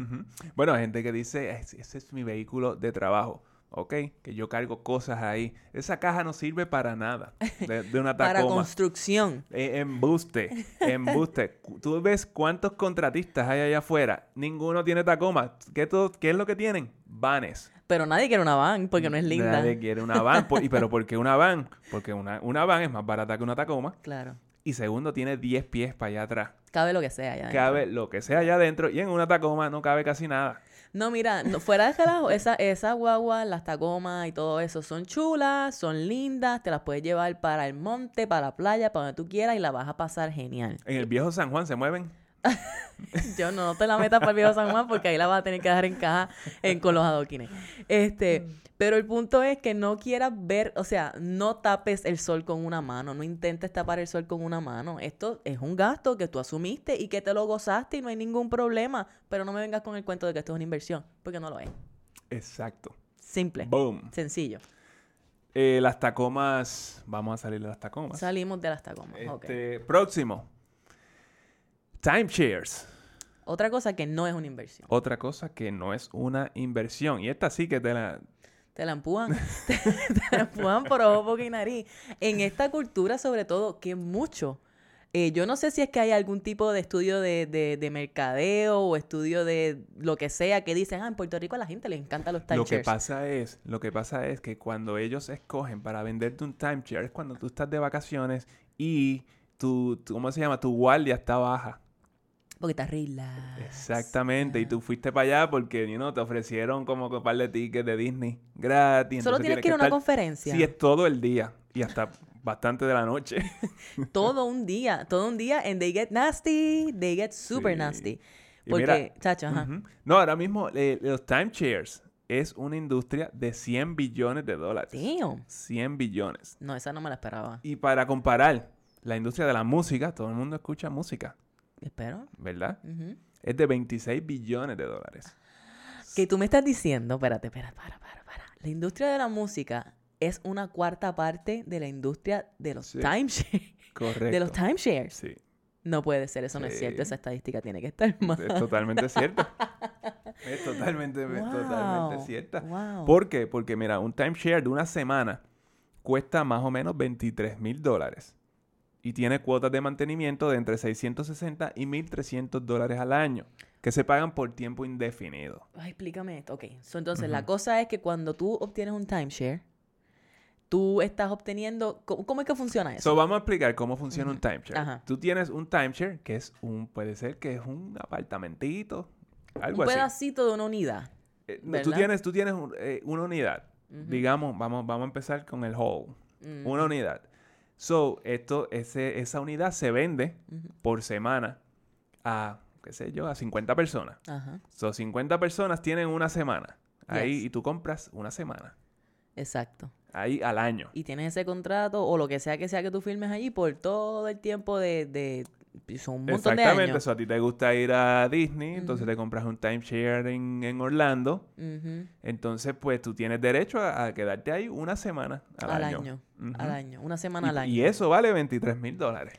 Bueno, hay gente que dice, ese es mi vehículo de trabajo. ¿Ok? Que yo cargo cosas ahí. Esa caja no sirve para nada de, una tacoma. para construcción. Eh, embuste, embuste. Tú ves cuántos contratistas hay allá afuera. Ninguno tiene tacoma. ¿Qué, ¿Qué es lo que tienen? Vanes. Pero nadie quiere una van porque no es linda. Nadie quiere una van. y, ¿Pero por qué una van? Porque una, una van es más barata que una tacoma. Claro. Y segundo, tiene 10 pies para allá atrás. Cabe lo que sea allá adentro. Cabe lo que sea allá adentro. Y en una tacoma no cabe casi nada. No, mira, fuera de relajo, esa, esa guagua, las tacomas y todo eso son chulas, son lindas, te las puedes llevar para el monte, para la playa, para donde tú quieras y la vas a pasar genial. ¿En el viejo San Juan se mueven? Yo no te la metas para el viejo San Juan porque ahí la vas a tener que dejar en caja en, con los adoquines. Este, pero el punto es que no quieras ver, o sea, no tapes el sol con una mano, no intentes tapar el sol con una mano. Esto es un gasto que tú asumiste y que te lo gozaste y no hay ningún problema. Pero no me vengas con el cuento de que esto es una inversión, porque no lo es. Exacto. Simple. Boom. Sencillo. Eh, las tacomas. Vamos a salir de las tacomas. Salimos de las tacomas. Este, Próximo. Timeshares. Otra cosa que no es una inversión. Otra cosa que no es una inversión. Y esta sí que te la... Te la empujan. te, te la empujan por ojo, boca y nariz. En esta cultura, sobre todo, que mucho. eh, yo no sé si es que hay algún tipo de estudio de, de- de mercadeo o estudio de lo que sea que dicen, ah, en Puerto Rico a la gente le encantan los Lo que timeshares. pasa es, lo que pasa es que cuando ellos escogen para venderte un timeshare es cuando tú estás de vacaciones y tu, tu- ¿cómo se llama? Tu guardia está baja. Porque está relax. Exactamente. Y tú fuiste para allá porque, you know, te ofrecieron como que un par de tickets de Disney gratis. Solo tienes que ir a una estar- conferencia. Sí, es todo el día y hasta bastante de la noche. Todo un día. Todo un día. And they get nasty. They get super Sí. nasty. Porque, mira, chacho, ajá. No, ahora mismo eh, los timeshares es una industria de 100 billones de dólares. Damn. 100 billones. No, esa no me la esperaba. Y para comparar, la industria de la música, todo el mundo escucha música, Espero. ¿verdad? Es de 26 billones de dólares. Que tú me estás diciendo, espérate, espérate, para, para, para. La industria de la música es una cuarta parte de la industria de los Sí. timeshares. Correcto. De los timeshares. Sí, No puede ser, eso no es cierto. Esa estadística tiene que estar mal. es totalmente cierto. Es totalmente, es totalmente cierta. wow. ¿Por qué? Porque mira, un timeshare de una semana cuesta más o menos 23 mil dólares. Y tiene cuotas de mantenimiento de entre 660 y 1.300 dólares al año, que se pagan por tiempo indefinido. Ay, explícame esto. Ok. So, entonces, la cosa es que cuando tú obtienes un timeshare, tú estás obteniendo... ¿Cómo, cómo es que funciona eso? So, vamos a explicar cómo funciona un timeshare. Ajá. Tú tienes un timeshare que es un, puede ser que es un apartamentito, algo un así. pedacito de una unidad. Eh, tú tienes, tú tienes un- eh, una unidad. Digamos, vamos, vamos a empezar con el hall. Mm, Una unidad. So, esto, ese, esa unidad se vende por semana a, qué sé yo, a 50 personas. Ajá. So, 50 personas tienen una semana. Ahí, Yes. y tú compras una semana. Exacto. Ahí al año. y tienes ese contrato o lo que sea que sea que tú firmes allí por todo el tiempo de, de son un montón de Exactamente. años. So, a ti te gusta ir a Disney, entonces te compras un timeshare en, en Orlando. Entonces, pues tú tienes derecho a, a quedarte ahí una semana al, Al año. Al año, una semana Y, al año. y eso vale 23 mil dólares.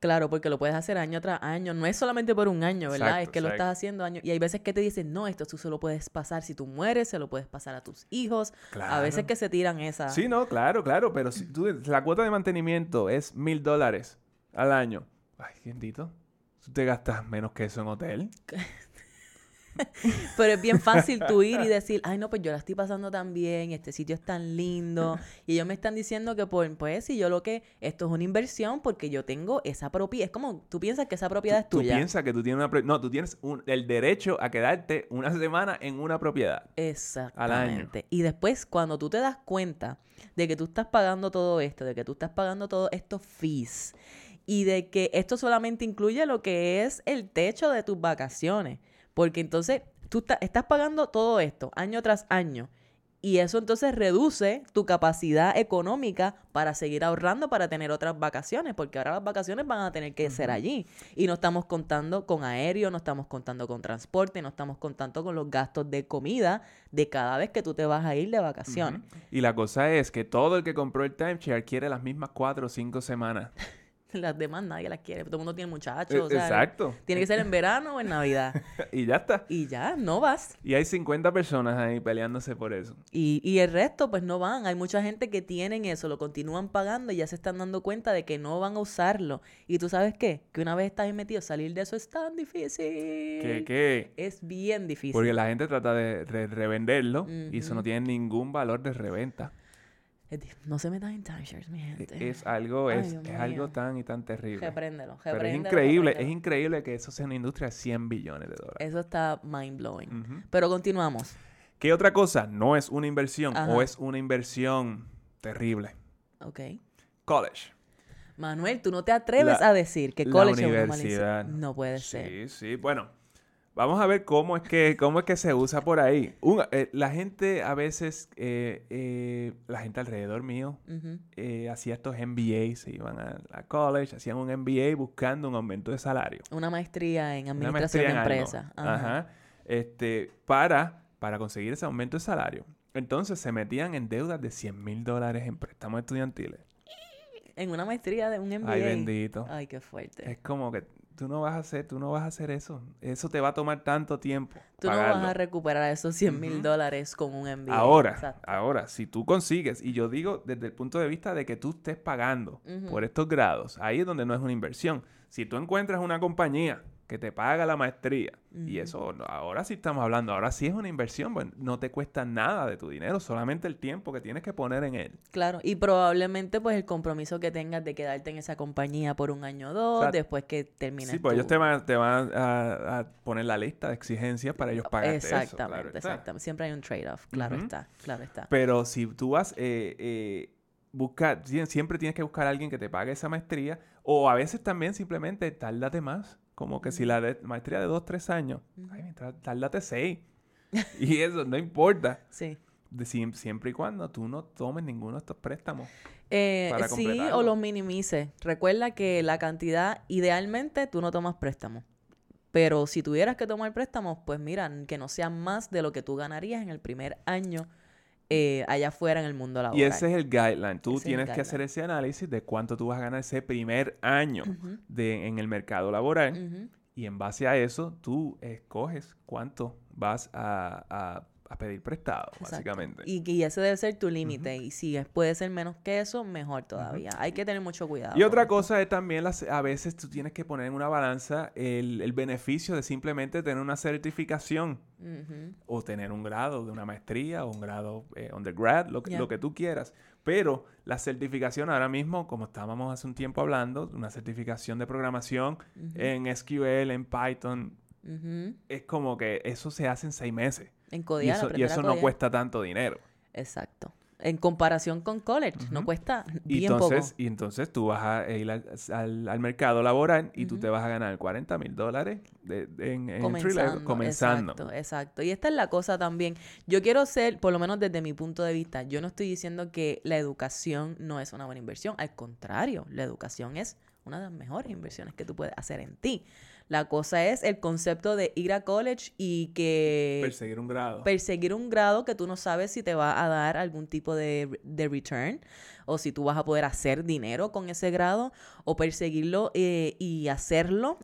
Claro, porque lo puedes hacer año tras año. No es solamente por un año, ¿verdad? Exacto, es que lo estás haciendo año. Y hay veces que te dicen, no, esto tú se lo puedes pasar si tú mueres, se lo puedes pasar a tus hijos. A veces Claro. que se tiran esa. Sí, no, claro, claro, pero si tú, la cuota de mantenimiento es mil dólares al año. Ay, bendito. Tú te gastas menos que eso en hotel. Pero es bien fácil tú ir y decir, ay, no, pues yo la estoy pasando tan bien, este sitio es tan lindo. Y ellos me están diciendo que, por, pues, si yo lo que, esto es una inversión porque yo tengo esa propiedad. Es como, tú piensas que esa propiedad es Tú tuya. piensas que tú tienes una... No, tú tienes un- el derecho a quedarte una semana en una propiedad. Exactamente. Y después, cuando tú te das cuenta de que tú estás pagando todo esto, de que tú estás pagando todos estos fees, y de que esto solamente incluye lo que es el techo de tus vacaciones, porque entonces tú estás pagando todo esto año tras año. Y eso entonces reduce tu capacidad económica para seguir ahorrando para tener otras vacaciones, porque ahora las vacaciones van a tener que ser allí. Y no estamos contando con aéreo, no estamos contando con transporte, no estamos contando con los gastos de comida de cada vez que tú te vas a ir de vacaciones. Y la cosa es que todo el que compró el timeshare quiere las mismas cuatro o cinco semanas. Las demás nadie las quiere, todo el mundo tiene muchachos. E- o sea, Exacto. Tiene que ser en verano o en Navidad. Y ya está. Y ya, no vas. Y hay 50 personas ahí peleándose por eso. Y, y el resto, pues no van. Hay mucha gente que tienen eso, lo continúan pagando y ya se están dando cuenta de que no van a usarlo. Y tú sabes qué? Que una vez estás ahí metido, salir de eso es tan difícil. ¿Qué, qué? Es bien difícil. Porque la gente trata de re- revenderlo y eso no tiene ningún valor de reventa. No se metan en timeshares, mi E- gente. Es algo, Ay, es, algo tan y tan terrible. Repréndelo, Pero es repréndelo, increíble, es increíble que eso sea una industria de 100 billones de dólares. Eso está mind blowing. Pero continuamos. ¿Qué otra cosa no es una inversión Ajá. o es una inversión terrible? Ok. College. Manuel, tú no te atreves La- a decir que la college es una universidad. maldición. No puede ser. Sí, sí. Bueno, vamos a ver cómo es que, cómo es que se usa por ahí. Un- eh, la gente a veces, eh, eh, la gente alrededor mío, eh, hacía estos MBA, se iban a, a college, hacían un MBA buscando un aumento de salario. Una maestría en administración maestría de en algo. empresa. Ajá. Ajá. Este, para, para conseguir ese aumento de salario. Entonces se metían en deudas de 100 mil dólares en préstamos estudiantiles. En una maestría de un MBA. Ay, bendito. Ay, qué fuerte. Es como que tú no vas a hacer, tú no vas a hacer eso. Eso te va a tomar tanto tiempo. Tú no vas a recuperar esos 100 mil dólares con un MBA. Ahora, Exacto. ahora, si tú consigues, y yo digo desde el punto de vista de que tú estés pagando por estos grados, ahí es donde no es una inversión. Si tú encuentras una compañía que te paga la maestría, y eso ahora sí estamos hablando, ahora sí es una inversión, bueno, no te cuesta nada de tu dinero, solamente el tiempo que tienes que poner en él. Claro, y probablemente pues el compromiso que tengas de quedarte en esa compañía por un año o dos, después que termines Sí, pues ellos te van, te van a, a poner la lista de exigencias para ellos pagarte eso. Exactamente, claro exactamente. Siempre hay un trade-off, claro está, claro está. Pero si tú vas, eh, eh, busca, sie- siempre tienes que buscar a alguien que te pague esa maestría, o a veces también simplemente tárdate más. Como que si la de- maestría de dos, tres años, ay, mientras- tárdate seis. y eso no importa. Sí. De siempre y cuando tú no tomes ninguno de estos préstamos. Eh, Para sí, o los minimices. Recuerda que la cantidad, idealmente, tú no tomas préstamos. Pero si tuvieras que tomar préstamos, pues mira, que no sea más de lo que tú ganarías en el primer año eh, allá afuera en el mundo laboral. Y ese es el guideline. Tú Ese tienes que hacer ese análisis de cuánto tú vas a ganar ese primer año de, en el mercado laboral. Y en base a eso, tú escoges cuánto vas a, a- a pedir prestado, Exacto. básicamente. Y, y ese debe ser tu límite. Y si es- puede ser menos que eso, mejor todavía. Hay que tener mucho cuidado. Y otra esto. cosa es también, las, a veces tú tienes que poner en una balanza el, el beneficio de simplemente tener una certificación o tener un grado de una maestría o un grado eh, undergrad, lo que, Ya. lo que tú quieras. Pero la certificación ahora mismo, como estábamos hace un tiempo hablando, una certificación de programación en SQL, en Python, es como que eso se hace en seis meses. En Y eso, y a eso no cuesta tanto dinero. Exacto. En comparación con college, no cuesta Y bien entonces, poco. y entonces tú vas a ir al, al- al mercado laboral y tú te vas a ganar 40 mil dólares de- de- en, Comenzando, comenzando. Exacto, exacto. Y esta es la cosa también. Yo quiero ser, por lo menos desde mi punto de vista, yo no estoy diciendo que la educación no es una buena inversión. Al contrario, la educación es una de las mejores inversiones que tú puedes hacer en ti. La cosa es el concepto de ir a college y que Perseguir un grado. perseguir un grado que tú no sabes si te va a dar algún tipo de, de return o si tú vas a poder hacer dinero con ese grado o perseguirlo eh, y hacerlo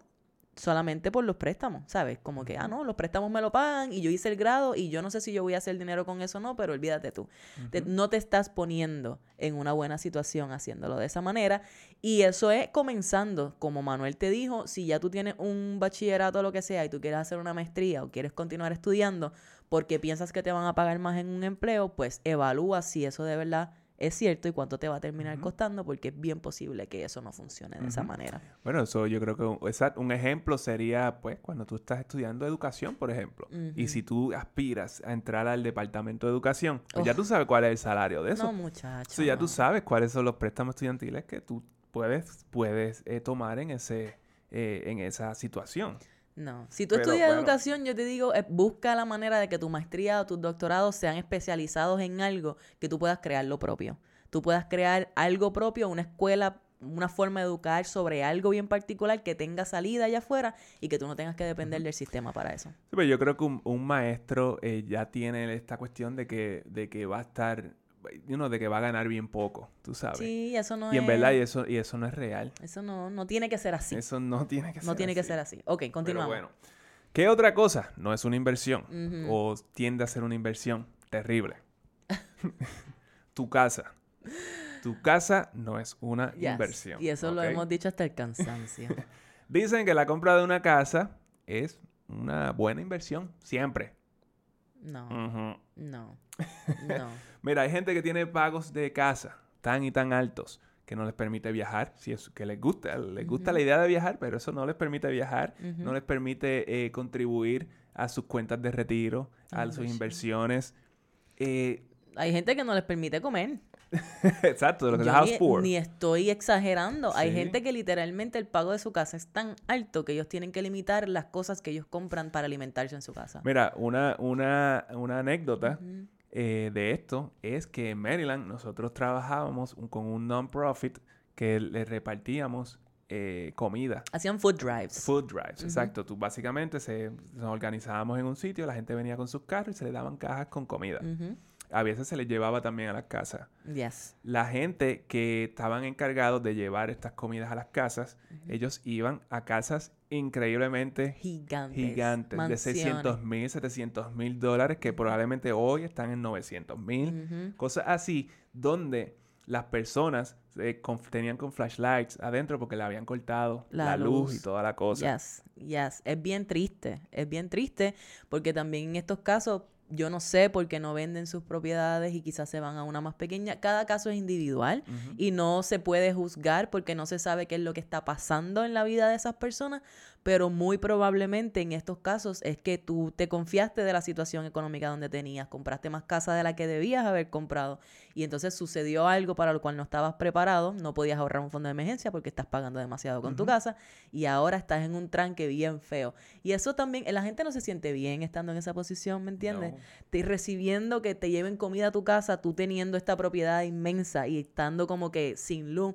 solamente por los préstamos, ¿sabes? Como que, ah, no, los préstamos me lo pagan y yo hice el grado y yo no sé si yo voy a hacer dinero con eso o no, pero olvídate tú. Te- no te estás poniendo en una buena situación haciéndolo de esa manera. Y eso es comenzando, como Manuel te dijo, si ya tú tienes un bachillerato o lo que sea y tú quieres hacer una maestría o quieres continuar estudiando porque piensas que te van a pagar más en un empleo, pues evalúa si eso de verdad es cierto y cuánto te va a terminar costando porque es bien posible que eso no funcione de esa manera. Bueno, eso yo creo que un, un ejemplo sería, pues, cuando tú estás estudiando educación, por ejemplo. Y si tú aspiras a entrar al departamento de educación, pues ya tú sabes cuál es el salario de eso. No, muchacho. So, ya no. tú sabes cuáles son los préstamos estudiantiles que tú puedes, puedes eh, tomar en, ese, eh, en esa situación. No, si tú Pero, estudias bueno. educación, yo te digo, eh, busca la manera de que tu maestría o tus doctorados sean especializados en algo que tú puedas crear lo propio. Tú puedas crear algo propio, una escuela, una forma de educar sobre algo bien particular que tenga salida allá afuera y que tú no tengas que depender del sistema para eso. Sí, pero yo creo que un, un maestro eh, ya tiene esta cuestión de que, de que va a estar, you know, de que va a ganar bien poco, tú sabes. Sí, eso no y es... en verdad, y eso, y eso no es real. Eso no, no tiene que ser así. Eso no tiene que ser no tiene que así. ser así. Ok, Pero continuamos. bueno. ¿Qué otra cosa? No es una inversión. O tiende a ser una inversión terrible. tu casa. Tu casa no es una Yes, inversión. Y eso lo hemos dicho hasta el cansancio. Dicen que la compra de una casa es una buena inversión. Siempre. No, no, no. Mira, hay gente que tiene pagos de casa tan y tan altos que no les permite viajar, si es que les gusta, les gusta la idea de viajar, pero eso no les permite viajar, no les permite eh, contribuir a sus cuentas de retiro, a sus Inversión. inversiones. Eh, Hay gente que no les permite comer. Exacto, de lo que Yo es house ni, poor. ni estoy exagerando. Hay gente que literalmente el pago de su casa es tan alto que ellos tienen que limitar las cosas que ellos compran para alimentarse en su casa. Mira, una, una, una anécdota. Eh, de esto es que en Maryland nosotros trabajábamos un- con un non-profit que le repartíamos eh, comida. Hacían food drives. Food drives, exacto. Tú básicamente se, nos organizábamos en un sitio, la gente venía con sus carros y se le daban cajas con comida. A veces se les llevaba también a las casas. Yes. La gente que estaban encargados de llevar estas comidas a las casas, ellos iban a casas increíblemente Gigantes. gigantes, de mansiones. 600 mil, 700 mil dólares, que probablemente hoy están en 900 mil. Cosas así, donde las personas eh, con- tenían con flashlights adentro porque le habían cortado la, La luz. luz. y toda la cosa. Yes, yes. Es bien triste. Es bien triste porque también en estos casos, yo no sé por qué no venden sus propiedades y quizás se van a una más pequeña. Cada caso es individual y no se puede juzgar porque no se sabe qué es lo que está pasando en la vida de esas personas, pero muy probablemente en estos casos es que tú te confiaste de la situación económica donde tenías, compraste más casa de la que debías haber comprado y entonces sucedió algo para lo cual no estabas preparado, no podías ahorrar un fondo de emergencia porque estás pagando demasiado con tu casa y ahora estás en un tranque bien feo. Y eso también, la gente no se siente bien estando en esa posición, ¿me entiendes? No. Te recibiendo que te lleven comida a tu casa, tú teniendo esta propiedad inmensa y estando como que sin luz.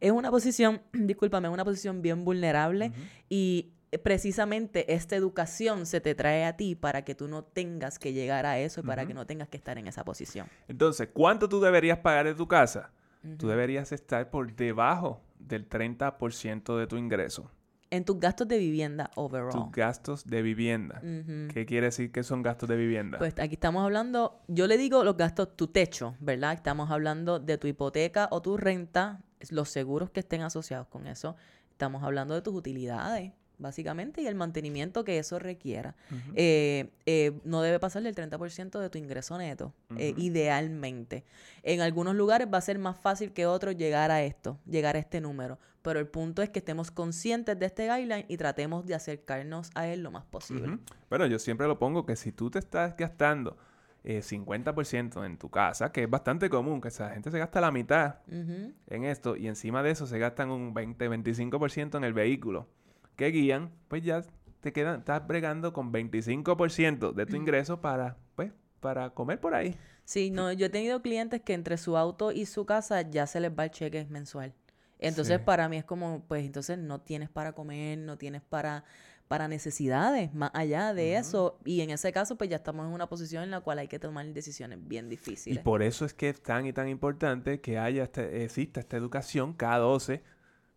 Es una posición, discúlpame, es una posición bien vulnerable y precisamente esta educación se te trae a ti para que tú no tengas que llegar a eso y para que no tengas que estar en esa posición. Entonces, ¿cuánto tú deberías pagar de tu casa? Tú deberías estar por debajo del 30% de tu ingreso. En tus gastos de vivienda overall. Tus gastos de vivienda. ¿Qué quiere decir que son gastos de vivienda? Pues aquí estamos hablando, yo le digo los gastos, tu techo, ¿verdad? Estamos hablando de tu hipoteca o tu renta, los seguros que estén asociados con eso. Estamos hablando de tus utilidades, básicamente, y el mantenimiento que eso requiera. Eh, eh, no debe pasar del 30% de tu ingreso neto, eh, idealmente. En algunos lugares va a ser más fácil que otros llegar a esto, llegar a este número. Pero el punto es que estemos conscientes de este guideline y tratemos de acercarnos a él lo más posible. Bueno, yo siempre lo pongo que si tú te estás gastando eh, 50% en tu casa, que es bastante común, que esa gente se gasta la mitad en esto y encima de eso se gastan un 20-25% en el vehículo que guían, pues ya te quedan, estás bregando con 25% de tu ingreso para, pues, para comer por ahí. Sí, no, yo he tenido clientes que entre su auto y su casa ya se les va el cheque mensual. Entonces, Sí. para mí es como, pues entonces no tienes para comer, no tienes para, para necesidades más allá de eso. Y en ese caso, pues ya estamos en una posición en la cual hay que tomar decisiones bien Y difíciles. por eso es que es tan y tan importante que haya este- exista esta educación K12.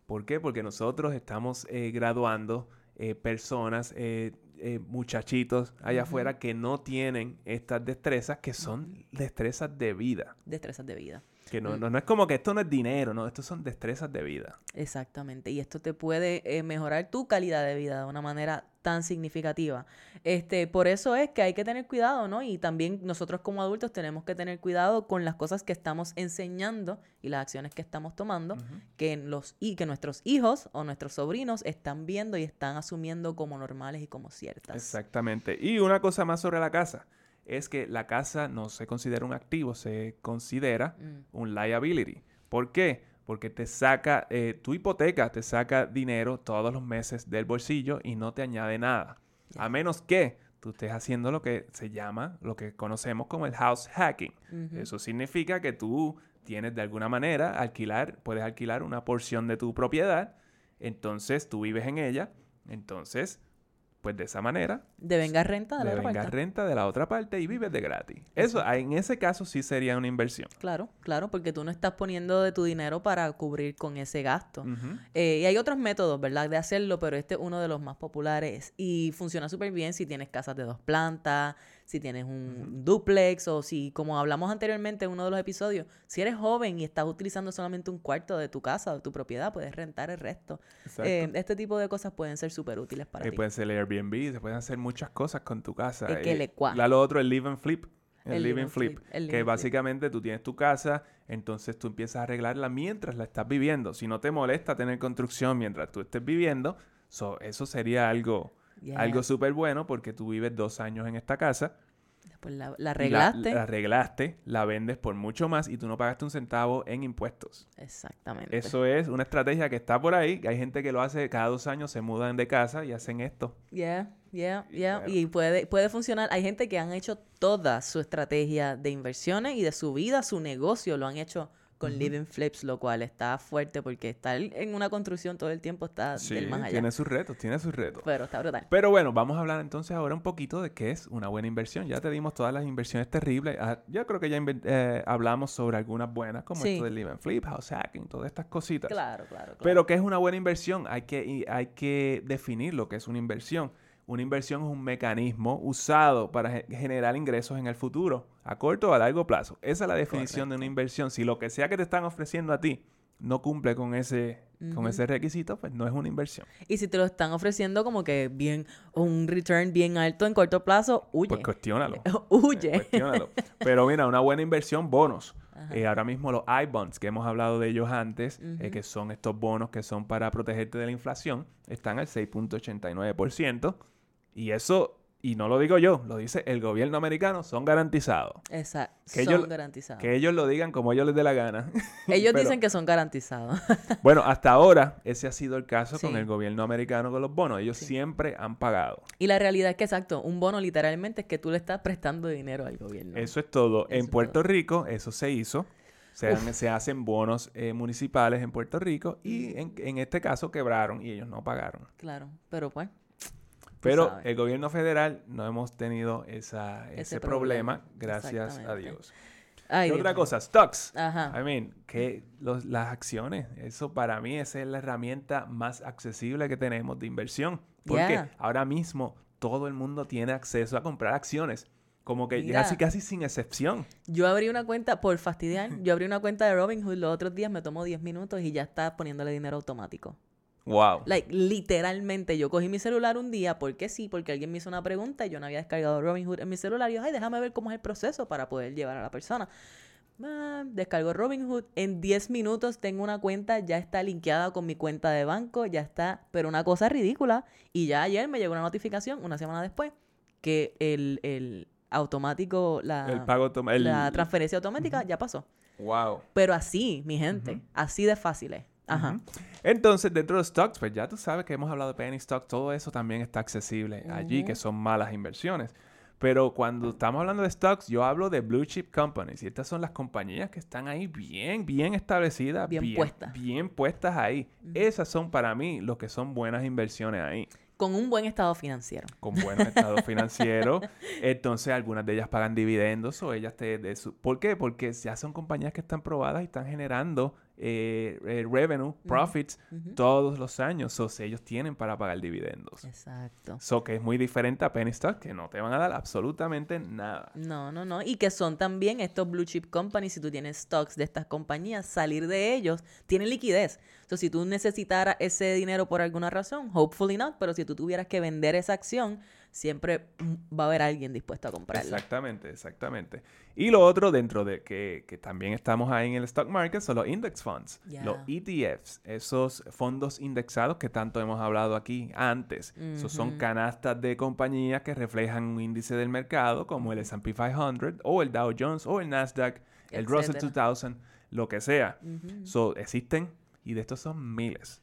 ¿Por qué? Porque nosotros estamos eh, graduando eh, personas, eh, eh, muchachitos allá afuera que no tienen estas destrezas que son destrezas de vida. Destrezas de vida. Que no, Mm. no, no es como que esto no es dinero, no, esto son destrezas de vida. Exactamente. Y esto te puede eh, mejorar tu calidad de vida de una manera tan significativa. Este, por eso es que hay que tener cuidado, ¿no? Y también nosotros como adultos tenemos que tener cuidado con las cosas que estamos enseñando y las acciones que estamos tomando, que los y que nuestros hijos o nuestros sobrinos están viendo y están asumiendo como normales y como ciertas. Exactamente. Y una cosa más sobre la casa es que la casa no se considera un activo, se considera Mm, un liability. ¿Por qué? Porque te saca, eh, tu hipoteca te saca dinero todos los meses del bolsillo y no te añade nada. A menos que tú estés haciendo lo que se llama, lo que conocemos como el house hacking. Eso significa que tú tienes de alguna manera alquilar, puedes alquilar una porción de tu propiedad, entonces tú vives en ella, entonces, pues de esa manera renta de la otra parte. renta de la otra parte y vives de gratis. Eso, en ese caso sí sería una inversión. Claro, claro, porque tú no estás poniendo de tu dinero para cubrir con ese gasto. Eh, y hay otros métodos, ¿verdad?, de hacerlo, pero este es uno de los más populares y funciona súper bien si tienes casas de dos plantas, si tienes un duplex o si, como hablamos anteriormente en uno de los episodios, si eres joven y estás utilizando solamente un cuarto de tu casa o de tu propiedad, puedes rentar el resto. Eh, este tipo de cosas pueden ser súper útiles para Eh, ti. puede ser el Airbnb, se pueden hacer muchas cosas con tu casa. Es que Eh, le la- lo otro, el live and flip. El, live and flip. el que flip. básicamente tú tienes tu casa, entonces tú empiezas a arreglarla mientras la estás viviendo. Si no te molesta tener construcción mientras tú estés viviendo, so, eso sería algo, Yeah. algo súper bueno porque tú vives dos años en esta casa Después la, la la- arreglaste. La, arreglaste, la vendes por mucho más y tú no pagaste un centavo en impuestos. Exactamente. Eso es una estrategia que está por ahí. Hay gente que lo hace cada dos años, se mudan de casa y hacen esto. Yeah, yeah, yeah. Y puede, puede funcionar. Hay gente que han hecho toda su estrategia de inversiones y de su vida, su negocio, lo han hecho con Living Flips, lo cual está fuerte porque estar en una construcción todo el tiempo está Sí, del más allá. tiene sus retos, tiene sus retos. Pero está brutal. Pero bueno, vamos a hablar entonces ahora un poquito de qué es una buena inversión. Ya te dimos todas las inversiones terribles. Ah, yo creo que ya eh, hablamos sobre algunas buenas, como Sí. esto del live and flip, house hacking, todas estas cositas. Claro, claro, claro. Pero ¿qué es una buena inversión? Hay que, hay que definir lo que es una inversión. Una inversión es un mecanismo usado para ge- generar ingresos en el futuro, a corto o a largo plazo. Esa es la definición de una inversión. Si lo que sea que te están ofreciendo a ti no cumple con ese, con ese requisito, pues no es una inversión. Y si te lo están ofreciendo como que bien, un return bien alto en corto plazo, huye. Pues cuestiónalo. huye. Cuestiónalo. Pero mira, una buena inversión, bonos. Eh, ahora mismo los I-bonds, que hemos hablado de ellos antes, eh, que son estos bonos que son para protegerte de la inflación, están al 6.89%. Y eso, y no lo digo yo, lo dice el gobierno americano, son garantizados. Exacto. Que son ellos- garantizados. Que ellos lo digan como ellos les dé la gana. Ellos Pero- dicen que son garantizados. Bueno, hasta ahora ese ha sido el caso con el gobierno americano con los bonos. Ellos Sí. siempre han pagado. y la realidad es que, exacto, un bono literalmente es que tú le estás prestando dinero al gobierno. Eso es todo. Eso en Puerto todo. Rico eso se hizo. Se, han- se hacen bonos eh, municipales en Puerto Rico y en, en este caso quebraron y ellos no pagaron. Claro, pero pues. Pero el gobierno federal no hemos tenido esa, ese, Ese problema, problema. gracias a. Dios. Ay, ¿Qué Dios otra mío. cosa? Stocks. Ajá. I mean, que los- las acciones, eso para mí esa es la herramienta más accesible que tenemos de inversión. Porque Yeah. ahora mismo todo el mundo tiene acceso a comprar acciones. Como que Mira. casi, casi sin excepción. Yo abrí una cuenta, por fastidiar, yo abrí una cuenta de Robinhood los otros días, me tomó 10 minutos y ya está poniéndole dinero automático. Wow. Like, literalmente, yo cogí mi celular un día, porque sí, porque alguien me hizo una pregunta y yo no había descargado Robinhood en mi celular. Y yo, ay, déjame ver cómo es el proceso para poder llevar a la persona. Ah, descargo Robinhood. En 10 minutos tengo una cuenta, ya está linkeada con mi cuenta de banco, ya está, pero una cosa ridícula. Y ya ayer me llegó una notificación, una semana después, que el, el automático, la, el pago el- la transferencia automática ya pasó. Wow. Pero así, mi gente, así de fácil es. Ajá. Entonces, dentro de los stocks, pues ya tú sabes que hemos hablado de penny stocks, todo eso también está accesible allí, que son malas inversiones. Pero cuando estamos hablando de stocks, yo hablo de blue chip companies. Y estas son las compañías que están ahí bien, bien establecidas. Bien puestas. Bien puestas ahí. Esas son para mí los que son buenas inversiones ahí. Con un buen estado financiero. Con buenos estados financieros. Entonces, algunas de ellas pagan dividendos o ellas te... De su... ¿Por qué? Porque ya son compañías que están probadas y están generando eh, eh, revenue, profits, todos los años. So, si ellos tienen para pagar dividendos. Exacto. So, que es muy diferente a penny stock, que no te van a dar absolutamente nada. No, no, no. Y que son también estos blue chip companies, si tú tienes stocks de estas compañías, salir de ellos tiene liquidez. Entonces, si tú necesitaras ese dinero por alguna razón, hopefully not, pero si tú tuvieras que vender esa acción, siempre va a haber alguien dispuesto a comprarla. Exactamente, exactamente. Y lo otro dentro de que, que también estamos ahí en el stock market son los index funds, los ETFs, esos fondos indexados que tanto hemos hablado aquí antes. Esos son canastas de compañías que reflejan un índice del mercado como el S&P 500 o el Dow Jones o el Nasdaq, el Russell Etcétera. 2000, lo que sea. So, existen y de estos son miles.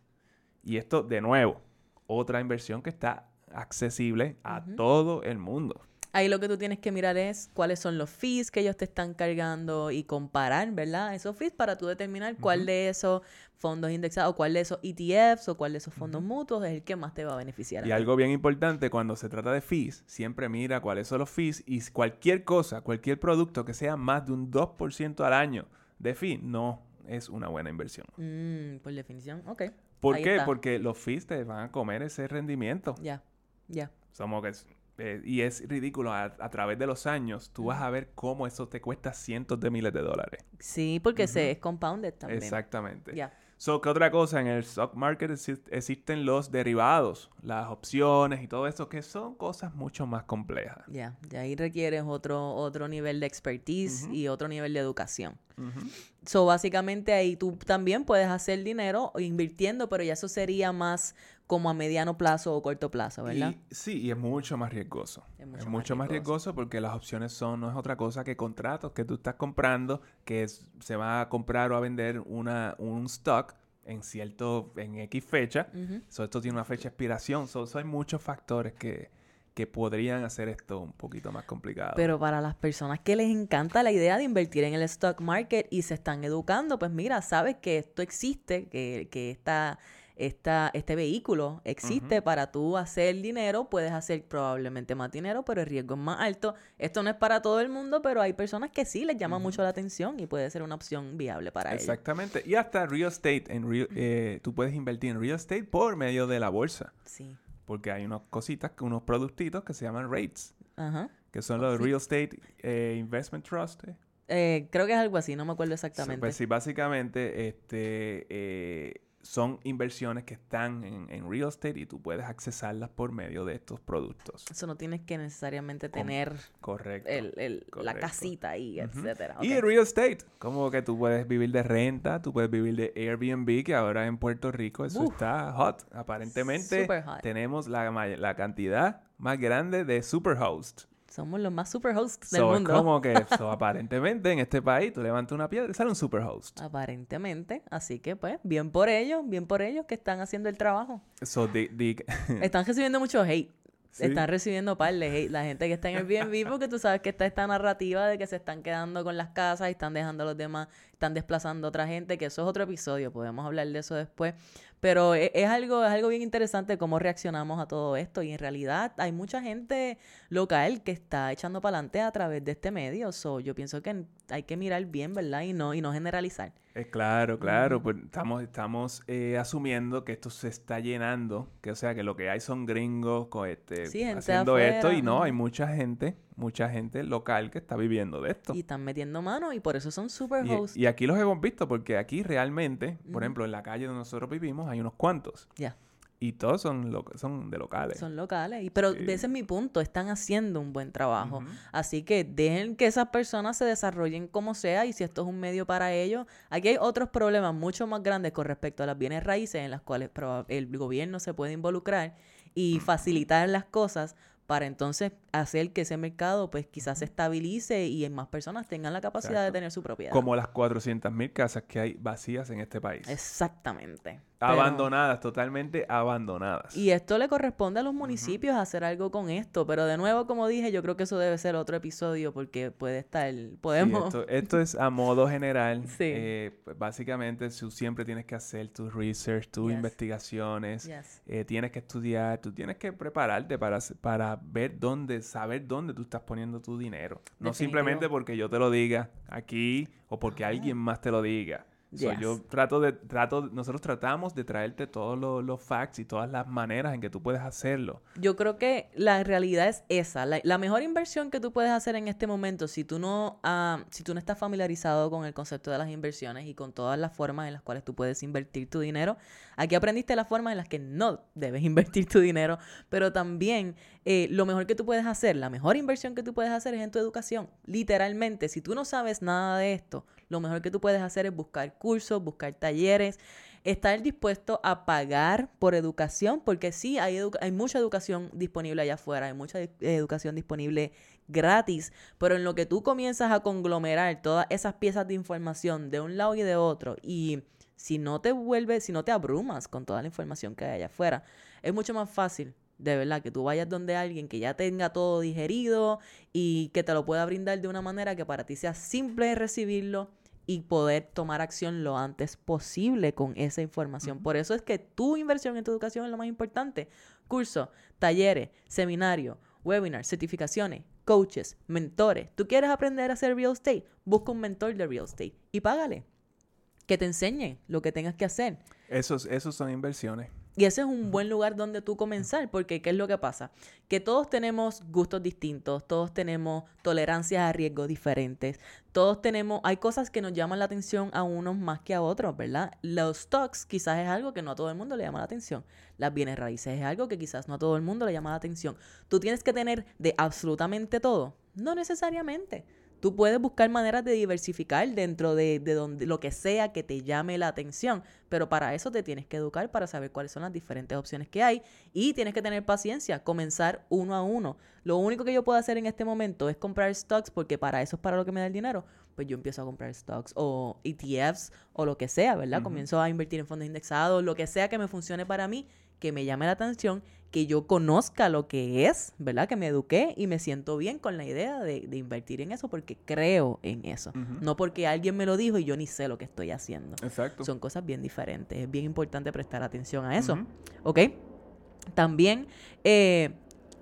Y esto, de nuevo, otra inversión que está accesible a todo el mundo. Ahí lo que tú tienes que mirar es cuáles son los fees que ellos te están cargando y comparar, ¿verdad? Esos fees para tú determinar cuál de esos fondos indexados, cuál de esos ETFs o cuál de esos fondos mutuos es el que más te va a beneficiar. Y algo bien importante cuando se trata de fees, siempre mira cuáles son los fees y cualquier cosa, cualquier producto que sea más de un 2% al año de fee, no es una buena inversión. Mm, por definición, ok. ¿Por Ahí qué? está. Porque los fees te van a comer ese rendimiento. Ya, ya. Somos que eh, y es ridículo, a, a través de los años tú vas a ver cómo eso te cuesta cientos de miles de dólares. Sí, porque se es compounded también. Exactamente. Ya. So, ¿qué otra cosa? En el stock market exi- existen los derivados, las opciones y todo eso, que son cosas mucho más complejas. Ya, de ahí requieres otro, otro nivel de expertise y otro nivel de educación. Ujú. So, básicamente ahí tú también puedes hacer dinero invirtiendo, pero ya eso sería más como a mediano plazo o corto plazo, ¿verdad? Y, sí, y es mucho más riesgoso. Es mucho, más, riesgoso. porque las opciones son, no es otra cosa que contratos que tú estás comprando, que se va a comprar o a vender una, un stock en cierto, en X fecha. esto tiene una fecha de expiración. So, hay muchos factores que, que podrían hacer esto un poquito más complicado. Pero para las personas que les encanta la idea de invertir en el stock market y se están educando, pues mira, sabes que esto existe, que, que esta, esta, este vehículo existe para tú hacer dinero, puedes hacer probablemente más dinero, pero el riesgo es más alto. Esto no es para todo el mundo, pero hay personas que sí les llama mucho la atención y puede ser una opción viable para ellos. Exactamente. Y hasta real estate, en eh, tú puedes invertir en real estate por medio de la bolsa. Sí. Porque hay unas cositas, unos productitos que se llaman. Ajá. Que son los Real Estate eh, Investment Trust. Eh. Eh, creo que es algo así, no me acuerdo exactamente. pues sí, básicamente este, son inversiones que están en, real estate y tú puedes accesarlas por medio de estos productos. Eso no tienes que necesariamente tener correcto, la casita ahí, etcétera. Y real estate, como que tú puedes vivir de renta, tú puedes vivir de Airbnb, que ahora en Puerto Rico eso está hot. Aparentemente tenemos la, la cantidad más grande de superhost. Somos los más superhosts del mundo. como que, aparentemente en este país tú levantas una piedra y sale un superhost. Aparentemente. Así que, pues, bien por ellos, bien por ellos que están haciendo el trabajo. están recibiendo mucho hate. Están recibiendo par de hate. La gente que está en el Airbnb, porque tú sabes que está esta narrativa de que se están quedando con las casas y están dejando a los demás, están desplazando a otra gente, que eso es otro episodio, podemos hablar de eso después. Pero e, es, algo, es algo bien interesante cómo reaccionamos a todo esto. Y en realidad hay mucha gente local que está echando para adelante a través de este medio. So, yo pienso que hay que mirar bien, ¿verdad? Y no, y no generalizar. Eh, claro, claro. Pues estamos, estamos eh, asumiendo que esto se está llenando. Que o sea, que lo que hay son gringos este, haciendo esto. Y no, hay mucha gente mucha gente local que está viviendo de esto. Y están metiendo mano y por eso son super hosts. Y, aquí los hemos visto porque aquí realmente, por ejemplo, en la calle donde nosotros vivimos hay unos cuantos. Ya. Y todos son, son de locales. Son locales. Y, pero ese es mi punto. Están haciendo un buen trabajo. Así que dejen que esas personas se desarrollen como sea. Y si esto es un medio para ellos. Aquí hay otros problemas mucho más grandes con respecto a las bienes raíces en las cuales el gobierno se puede involucrar y facilitar las cosas para entonces hacer que ese mercado pues quizás se estabilice y más personas tengan la capacidad de tener su propiedad. Como las 400.000 casas que hay vacías en este país. Exactamente. Abandonadas, totalmente abandonadas. Y esto le corresponde a los municipios hacer algo con esto, pero de nuevo, como dije, yo creo que eso debe ser otro episodio porque puede estar, podemos... esto, es a modo general. sí. Eh, pues, básicamente, tú siempre tienes que hacer tu research, tus investigaciones, eh, tienes que estudiar, tú tienes que prepararte para, para ver dónde, saber dónde tú estás poniendo tu dinero. No simplemente porque yo te lo diga aquí o porque alguien más te lo diga yo trato de, trato, nosotros tratamos de traerte todos los, facts y todas las maneras en que tú puedes hacerlo. Yo creo que la realidad es esa. La, mejor inversión que tú puedes hacer en este momento, si tú no, ah, si tú no estás familiarizado con el concepto de las inversiones y con todas las formas en las cuales tú puedes invertir tu dinero, aquí aprendiste las formas en las que no debes invertir tu dinero, pero también eh, lo mejor que tú puedes hacer, la mejor inversión que tú puedes hacer es en tu educación. Literalmente, si tú no sabes nada de esto, lo mejor que tú puedes hacer es buscar cursos, buscar talleres, estar dispuesto a pagar por educación, porque sí, hay, hay mucha educación disponible allá afuera, hay mucha educación disponible gratis, pero en lo que tú comienzas a conglomerar todas esas piezas de información de un lado y de otro, y si no te vuelves, si no te abrumas con toda la información que hay allá afuera, es mucho más fácil de verdad, que tú vayas donde alguien que ya tenga todo digerido y que te lo pueda brindar de una manera que para ti sea simple recibirlo y poder tomar acción lo antes posible con esa información. Por eso es que tu inversión en tu educación es lo más importante. Curso, talleres, seminario, webinars, certificaciones, coaches, mentores. ¿Tú quieres aprender a hacer real estate? Busca un mentor de real estate y págale. Que te enseñe lo que tengas que hacer. Esos, esos son inversiones. Y ese es un buen lugar donde tú comenzar, porque ¿qué es lo que pasa? Que todos tenemos gustos distintos, todos tenemos tolerancias a riesgos diferentes, todos tenemos, hay cosas que nos llaman la atención a unos más que a otros, ¿verdad? Los stocks quizás es algo que no a todo el mundo le llama la atención. Las bienes raíces es algo que quizás no a todo el mundo le llama la atención. ¿Tú tienes que tener de absolutamente todo? No necesariamente. Tú puedes buscar maneras de diversificar dentro de, de donde, lo que sea que te llame la atención, pero para eso te tienes que educar para saber cuáles son las diferentes opciones que hay y tienes que tener paciencia, comenzar uno a uno. Lo único que yo puedo hacer en este momento es comprar stocks porque para eso es para lo que me da el dinero. Pues yo empiezo a comprar stocks o ETFs o lo que sea, ¿verdad? Comienzo a invertir en fondos indexados, lo que sea que me funcione para mí que me llame la atención, que yo conozca lo que es, ¿verdad? Que me eduqué y me siento bien con la idea de, invertir en eso porque creo en eso. No porque alguien me lo dijo y yo ni sé lo que estoy haciendo. Exacto. Son cosas bien diferentes. Es bien importante prestar atención a eso. ¿Ok? También, eh,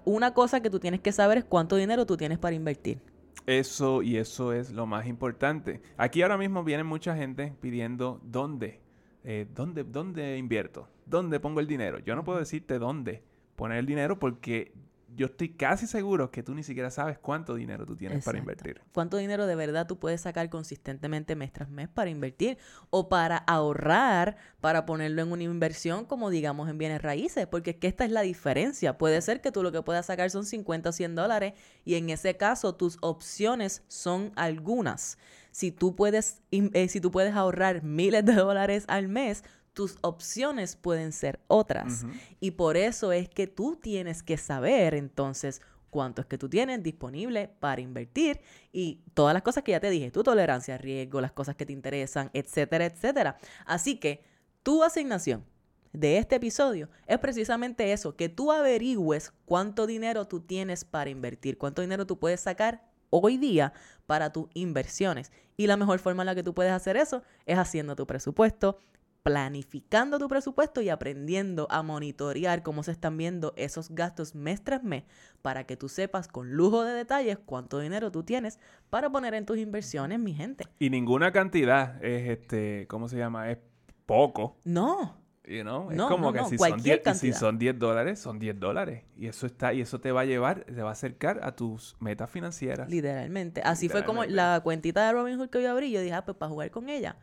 una cosa que tú tienes que saber es cuánto dinero tú tienes para invertir. Eso y eso es lo más importante. Aquí ahora mismo viene mucha gente pidiendo dónde, eh, dónde, dónde invierto dónde pongo el dinero. Yo no puedo decirte dónde poner el dinero porque yo estoy casi seguro que tú ni siquiera sabes cuánto dinero tú tienes para invertir. ¿Cuánto dinero de verdad tú puedes sacar consistentemente mes tras mes para invertir o para ahorrar, para ponerlo en una inversión como digamos en bienes raíces? Porque es que esta es la diferencia. Puede ser que tú lo que puedas sacar son 50 o 100 dólares y en ese caso tus opciones son algunas. Si tú puedes, eh, si tú puedes ahorrar miles de dólares al mes, tus opciones pueden ser otras. Y por eso es que tú tienes que saber entonces cuánto es que tú tienes disponible para invertir y todas las cosas que ya te dije, tu tolerancia a riesgo, las cosas que te interesan, etcétera, etcétera. Así que tu asignación de este episodio es precisamente eso, que tú averigües cuánto dinero tú tienes para invertir, cuánto dinero tú puedes sacar hoy día para tus inversiones. Y la mejor forma en la que tú puedes hacer eso es haciendo tu presupuesto, planificando tu presupuesto y aprendiendo a monitorear cómo se están viendo esos gastos mes tras mes para que tú sepas con lujo de detalles cuánto dinero tú tienes para poner en tus inversiones, mi gente. Y ninguna cantidad es este, ¿cómo se llama? Es poco. No. You know? es como que si, son 10, si son 10 dólares, son 10 dólares. Y eso está, y eso te va a llevar, te va a acercar a tus metas financieras. Literalmente. Así fue como la cuentita de Robinhood que yo abrí, yo dije, ah, pues para jugar con ella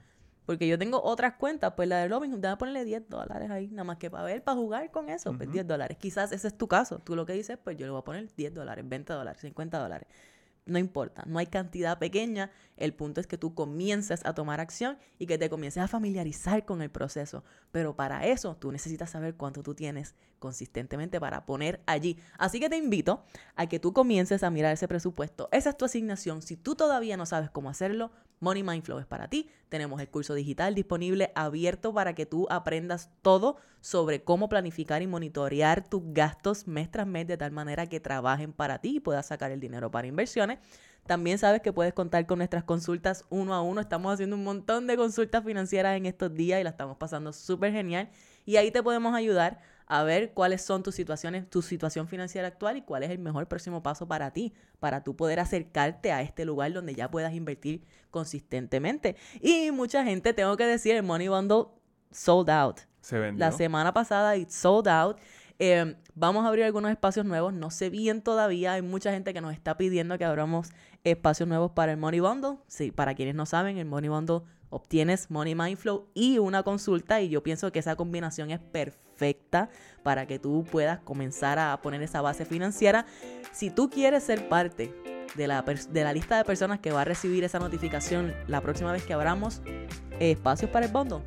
porque yo tengo otras cuentas, pues la de Robinhood, a ponerle 10 dólares ahí, nada más que para ver, para jugar con eso, pues 10 dólares. Quizás ese es tu caso. Tú lo que dices, pues yo le voy a poner 10 dólares, 20 dólares, 50 dólares. No importa, no hay cantidad pequeña. El punto es que tú comiences a tomar acción y que te comiences a familiarizar con el proceso. Pero para eso tú necesitas saber cuánto tú tienes consistentemente para poner allí. Así que te invito a que tú comiences a mirar ese presupuesto. Esa es tu asignación. Si tú todavía no sabes cómo hacerlo, Money Mindflow es para ti. Tenemos el curso digital disponible abierto para que tú aprendas todo sobre cómo planificar y monitorear tus gastos mes tras mes de tal manera que trabajen para ti y puedas sacar el dinero para inversiones. También sabes que puedes contar con nuestras consultas uno a uno. Estamos haciendo un montón de consultas financieras en estos días y la estamos pasando súper genial. Y ahí te podemos ayudar a ver cuáles son tus situaciones, tu situación financiera actual y cuál es el mejor próximo paso para ti, para tú poder acercarte a este lugar donde ya puedas invertir consistentemente. Y mucha gente, tengo que decir, el Money Bundle sold out. Se vendió. La semana pasada it sold out. Em, vamos a abrir algunos espacios nuevos, no sé bien todavía, hay mucha gente que nos está pidiendo que abramos espacios nuevos para el Money Bundle. Sí, para quienes no saben, el Money Bundle obtienes Money Mindflow y una consulta y yo pienso que esa combinación es perfecta para que tú puedas comenzar a poner esa base financiera. Si tú quieres ser parte de la, de la lista de personas que va a recibir esa notificación la próxima vez que abramos espacios para el bundle,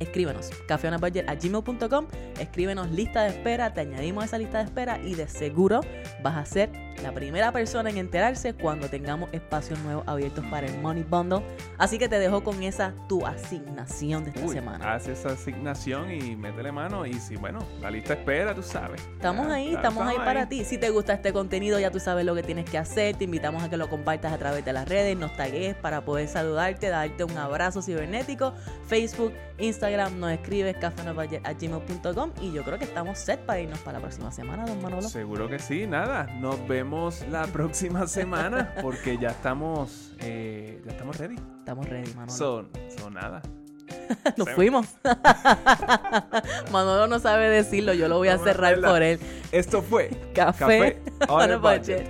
escríbenos gmail.com escríbenos lista de espera, te añadimos a esa lista de espera y de seguro vas a ser la primera persona en enterarse cuando tengamos espacios nuevos abiertos para el Money Bundle. Así que te dejo con esa tu asignación de esta semana. Haz esa asignación y métele mano. Y si, bueno, la lista espera, tú sabes. Estamos ahí, estamos, ahí para ti. Si te gusta este contenido, ya tú sabes lo que tienes que hacer. Te invitamos a que lo compartas a través de las redes, nos tagues para poder saludarte, darte un abrazo cibernético. Facebook, Instagram, nos escribes gmail.com y yo creo que estamos set para irnos para la próxima semana, don Manolo. Seguro que sí, nada. Nos vemos la próxima semana porque ya estamos, eh, ya estamos ready. Estamos ready, Manolo. Son, son nada. Nos fuimos. Manolo no sabe decirlo, yo lo voy a cerrar por él. Esto fue Café, on, a budget.